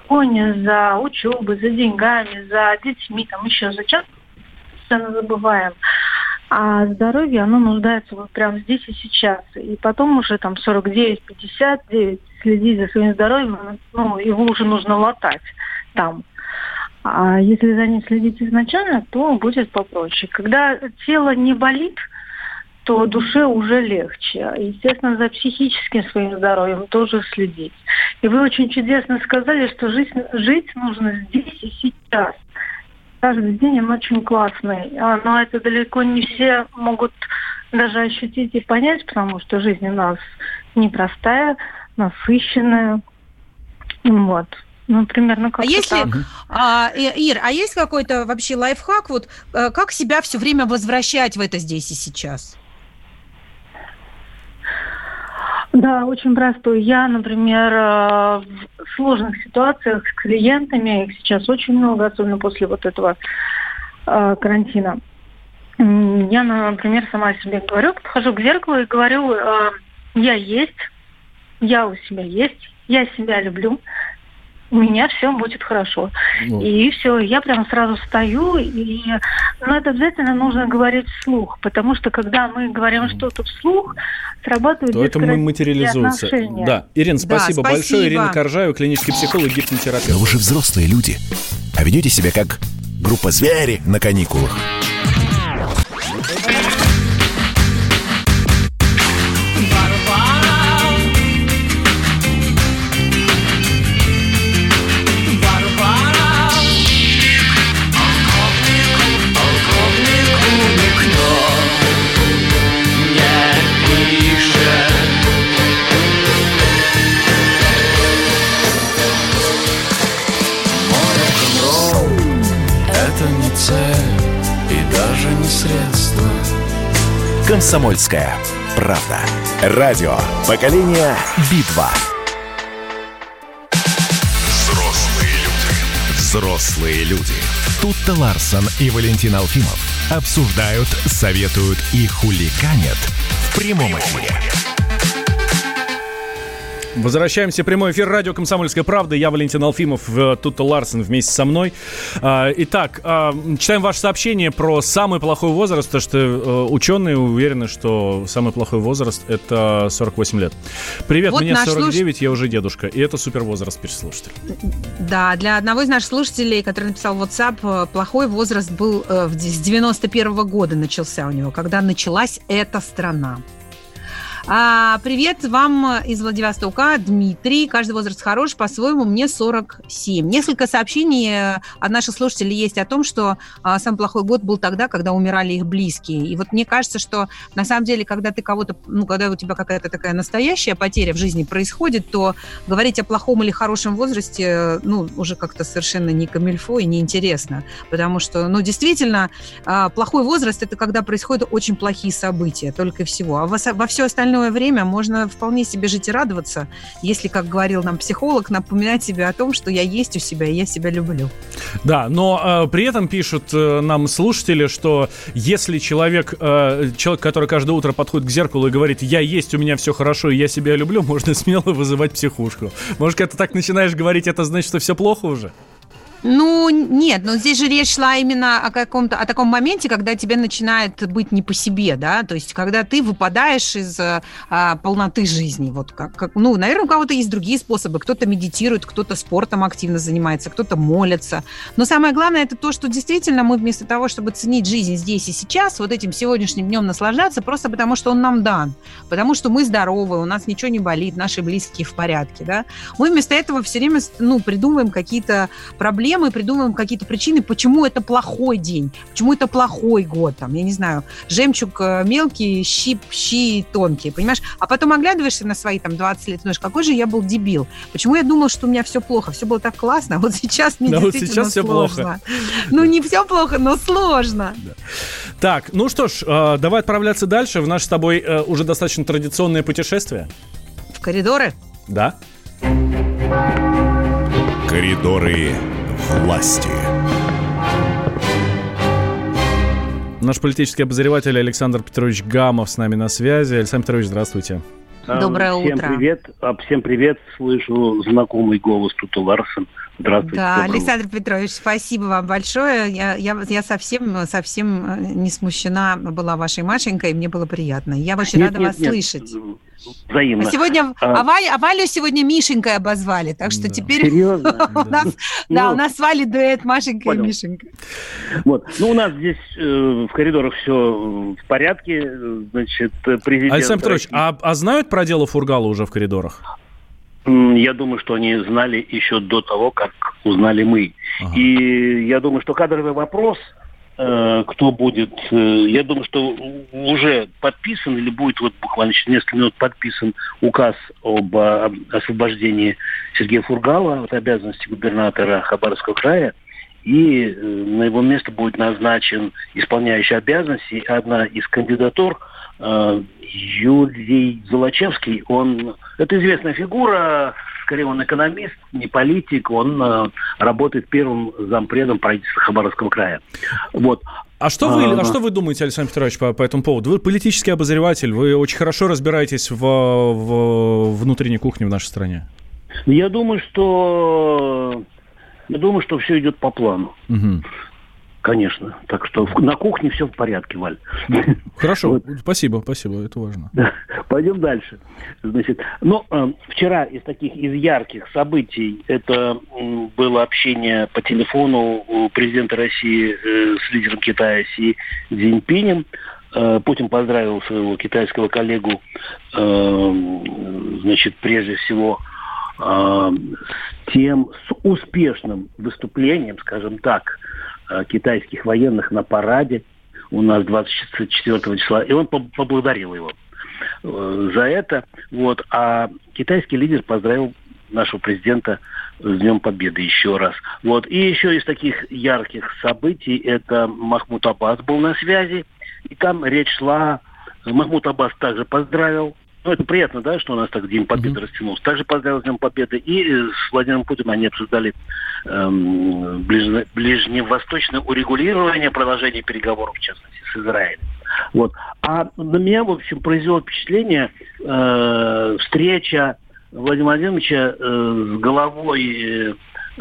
Гоне за учебой, за деньгами, за детьми, там еще за чем постоянно забываем. А здоровье, оно нуждается вот прямо здесь и сейчас. И потом уже там 49-59 следить за своим здоровьем, ну, его уже нужно латать там. А если за ним следить изначально, то будет попроще. Когда тело не болит, то душе уже легче. Естественно, за психическим своим здоровьем тоже следить. И вы очень чудесно сказали, что жить, жить нужно здесь и сейчас. Каждый день он очень классный, а, но это далеко не все могут даже ощутить и понять, потому что жизнь у нас непростая, насыщенная. Вот. Ну, примерно как А если, так. А, Ир, а есть какой-то вообще лайфхак, вот э, как себя все время возвращать в это здесь и сейчас? Да, очень простой. Я, например, э, в сложных ситуациях с клиентами, их сейчас очень много, особенно после вот этого э, карантина. Я, например, сама себе говорю, подхожу к зеркалу и говорю, я есть, я у себя есть, я себя люблю, у меня все будет хорошо. Вот. И все, я прям сразу встаю, и но это обязательно нужно говорить вслух, потому что когда мы говорим что-то вслух, срабатывает То это мы материализуется. Отношения. Да. Ирина, спасибо, да, спасибо большое. Ирина Коржаева, клинический психолог, гипнотерапевт. Но вы же взрослые люди, а ведете себя как группа звери на каникулах. «Комсомольская правда». Радио «Поколение Битва». Взрослые люди. Взрослые люди. Тут-то Ларсон и Валентин Алфимов обсуждают, советуют и хуликанят – в прямом эфире. Возвращаемся в прямой эфир радио «Комсомольская правда». Я Валентин Алфимов, э, Тута Ларсен вместе со мной. А, итак, а, читаем ваше сообщение про самый плохой возраст, потому что э, ученые уверены, что самый плохой возраст – это 48 лет. Привет, Вот мне наш 49, я уже дедушка, и это супер возраст, пишет слушатель. Да, для одного из наших слушателей, который написал в WhatsApp, э, плохой возраст был с 91 года начался у него, когда началась эта страна. А, привет вам из Владивостока, Дмитрий. Каждый возраст хорош, по-своему, мне 47. Несколько сообщений э, от наших слушателей есть о том, что а, самый плохой год был тогда, когда умирали их близкие. И вот мне кажется, что на самом деле, когда ты кого-то, ну, когда у тебя какая-то такая настоящая потеря в жизни происходит, то говорить о плохом или хорошем возрасте, э, ну, уже как-то совершенно не камильфо и неинтересно. Потому что, ну, действительно, а, плохой возраст – это когда происходят очень плохие события, только и всего. А во, во все остальное время можно вполне себе жить и радоваться, если, как говорил нам психолог, напоминать себе о том, что я есть у себя, и я себя люблю. Да, но э, при этом пишут э, нам слушатели, что если человек, э, человек, который каждое утро подходит к зеркалу и говорит, я есть, у меня все хорошо, и я себя люблю, можно смело вызывать психушку. Может, когда ты так начинаешь говорить, это значит, что все плохо уже? Ну, нет, но здесь же речь шла именно о каком-то, о таком моменте, когда тебе начинает быть не по себе, да, то есть когда ты выпадаешь из а, полноты жизни, вот как, как, ну, наверное, у кого-то есть другие способы, кто-то медитирует, кто-то спортом активно занимается, кто-то молится, но самое главное это то, что действительно мы вместо того, чтобы ценить жизнь здесь и сейчас, вот этим сегодняшним днем наслаждаться, просто потому что он нам дан, потому что мы здоровы, у нас ничего не болит, наши близкие в порядке, да, мы вместо этого все время, ну, придумываем какие-то проблемы, придумываем какие-то причины, почему это плохой день, почему это плохой год, там, я не знаю, жемчуг э, мелкий, щи, щи тонкие, понимаешь? А потом оглядываешься на свои там 20 лет и думаешь, какой же я был дебил, почему я думал, что у меня все плохо, все было так классно, а вот сейчас мне Да, вот действительно сейчас всё сложно. плохо. Ну, не все плохо, но сложно. Так, ну что ж, э, давай отправляться дальше в наше с тобой э, уже достаточно традиционное путешествие. В коридоры? Да. Коридоры власти. Наш политический обозреватель Александр Петрович Гамов с нами на связи. Александр Петрович, здравствуйте. Доброе всем утро. привет. А, Всем привет. Слышу знакомый голос Тута Ларсен. Здравствуйте. Да, Александр Петрович, спасибо вам большое. Я, я, я совсем, совсем э, не смущена была вашей Машенькой, и мне было приятно. Я очень Нет, рада нет, вас нет. слышать. Взаимно. А сегодня А, а Валю, а Валю сегодня Мишенькой обозвали, так что теперь Серьезно? у нас, да, Ну, у нас с Валей дуэт Машенька понял. и Мишенька. Вот. Ну, у нас здесь э, в коридорах все в порядке. Э, Значит, э, президент... Александр Петрович, России- а, а знают про дело Фургала уже в коридорах? Я думаю, что они знали еще до того, как узнали мы. И я думаю, что кадровый вопрос, э, кто будет, э, я думаю, что уже подписан или будет вот буквально через несколько минут подписан указ об а, освобождении Сергея Фургала от обязанности губернатора Хабаровского края. И э, на его место будет назначен исполняющий обязанности одна из кандидатур Юрий Золочевский. Он это известная фигура, скорее он экономист, не политик. Он э, работает первым зампредом правительства Хабаровского края. Вот. А что вы, А, а что вы думаете, Александр Петрович, по, по этому поводу? Вы политический обозреватель, вы очень хорошо разбираетесь в, в внутренней кухне в нашей стране. Я думаю, что я думаю, что все идет по плану. Мгм. Конечно. Так что на кухне все в порядке, Валь. Хорошо, спасибо, спасибо, это важно. Да, Пойдем дальше. Значит, ну, э, вчера из таких, из ярких событий, это м, было общение по телефону у президента России э, с лидером Китая Си Цзиньпинем. Э, Путин поздравил своего китайского коллегу, э, значит, прежде всего, э, с тем, с успешным выступлением, скажем так, э, китайских военных на параде у нас 24 числа, и он по- поблагодарил его э, за это. Вот. А китайский лидер поздравил нашего президента с Днем Победы еще раз. Вот. И еще из таких ярких событий это Махмуд Аббас был на связи. И там речь шла... Махмуд Аббас также поздравил ну, это приятно, да, что у нас так День Победы растянулся. Также поздравил с Днем Победы. И э, с Владимиром Путиным они обсуждали эм, ближне- ближневосточное урегулирование, продолжение переговоров, в частности, с Израилем. Вот. А на меня, в общем, произвело впечатление э, встреча Владимира Владимировича э, с головой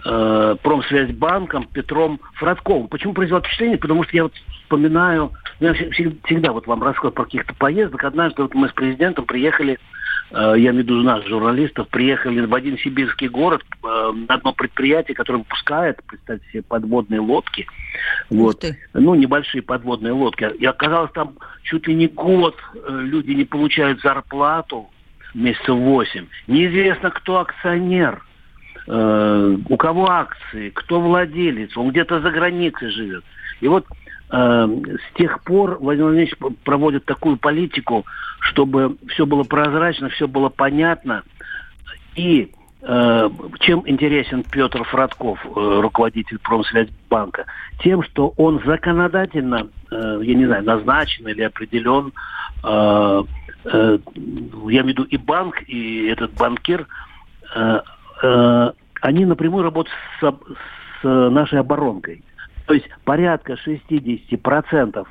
э, Промсвязьбанком Петром Фродковым. Почему произвело впечатление? Потому что я вот вспоминаю, я всегда вот вам рассказываю про каких-то поездок. Однажды вот мы с президентом приехали Э, я имею в виду нас, журналистов, приехали в один сибирский город э, на одно предприятие, которое выпускает, представьте себе, подводные лодки. Вот. Ну, небольшие подводные лодки. И оказалось, там чуть ли не год э, люди не получают зарплату месяцев восемь. Неизвестно, кто акционер, у кого акции, кто владелец, он где-то за границей живет. И вот Э, с тех пор Владимир Владимирович проводит такую политику, чтобы все было прозрачно, все было понятно. И э, чем интересен Петр Фродков, э, руководитель Промсвязьбанка? Тем, что он законодательно, я не знаю, назначен или определен, я имею в виду и банк, и этот банкир, они напрямую работают с, с нашей оборонкой. То есть порядка 60%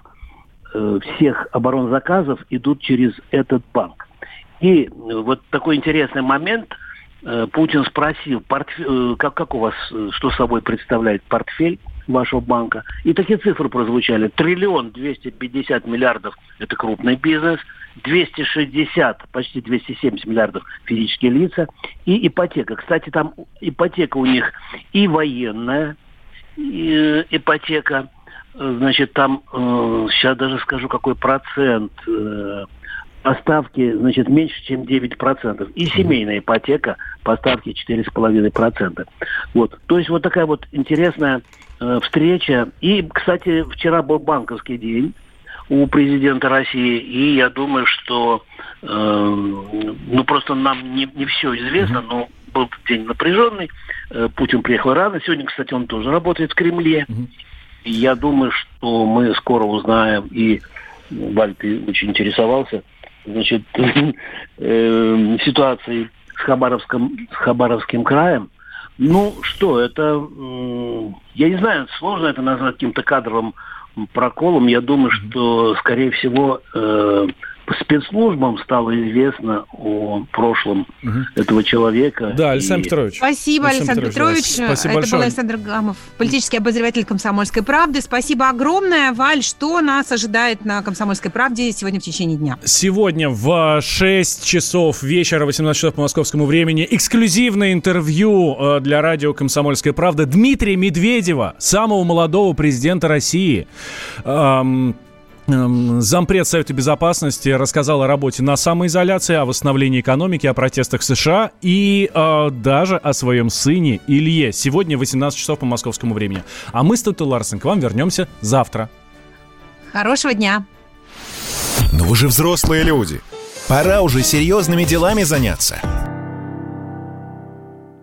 э, всех оборонзаказов идут через этот банк. И вот такой интересный момент. Э, Путин спросил, э, как, как у вас, что собой представляет портфель вашего банка. И такие цифры прозвучали. Триллион 250 миллиардов – это крупный бизнес. 260, почти 270 миллиардов физические лица. И ипотека. Кстати, там ипотека у них и военная, Э, ипотека, э, значит, там, э, сейчас даже скажу, какой процент поставки, значит, меньше, чем 9%. И семейная ипотека, поставки 4,5%. Вот. То есть вот такая вот интересная э, встреча. И, кстати, вчера был банковский день у президента России, и я думаю, что э, ну просто нам не, не все известно, но был день напряженный. Э, Путин приехал рано. Сегодня, кстати, он тоже работает в Кремле. Я думаю, что мы скоро узнаем, и Валь, ты очень интересовался, значит, э, ситуацией с, Хабаровском, с Хабаровским краем. Ну что, это, я не знаю, сложно это назвать каким-то кадровым проколом. Я думаю, что, скорее всего, э, спецслужбам стало известно о прошлом угу. этого человека. Да, Александр и... Петрович. Спасибо, Александр, Александр Петрович. Да, спасибо Это большое. был Александр Гамов, политический обозреватель «Комсомольской правды». Спасибо огромное. Валь, что нас ожидает на «Комсомольской правде» сегодня в течение дня? Сегодня в 6 часов вечера, 18 часов по московскому времени, эксклюзивное интервью э, для радио «Комсомольская правда» Дмитрия Медведева, самого молодого президента России. Эм, зампред Совета Безопасности рассказал о работе на самоизоляции, о восстановлении экономики, о протестах США и э, даже о своем сыне Илье. Сегодня 18 часов по московскому времени. А мы с Тутой Ларсен к вам вернемся завтра. Хорошего дня. Но вы же взрослые люди. Пора уже серьезными делами заняться.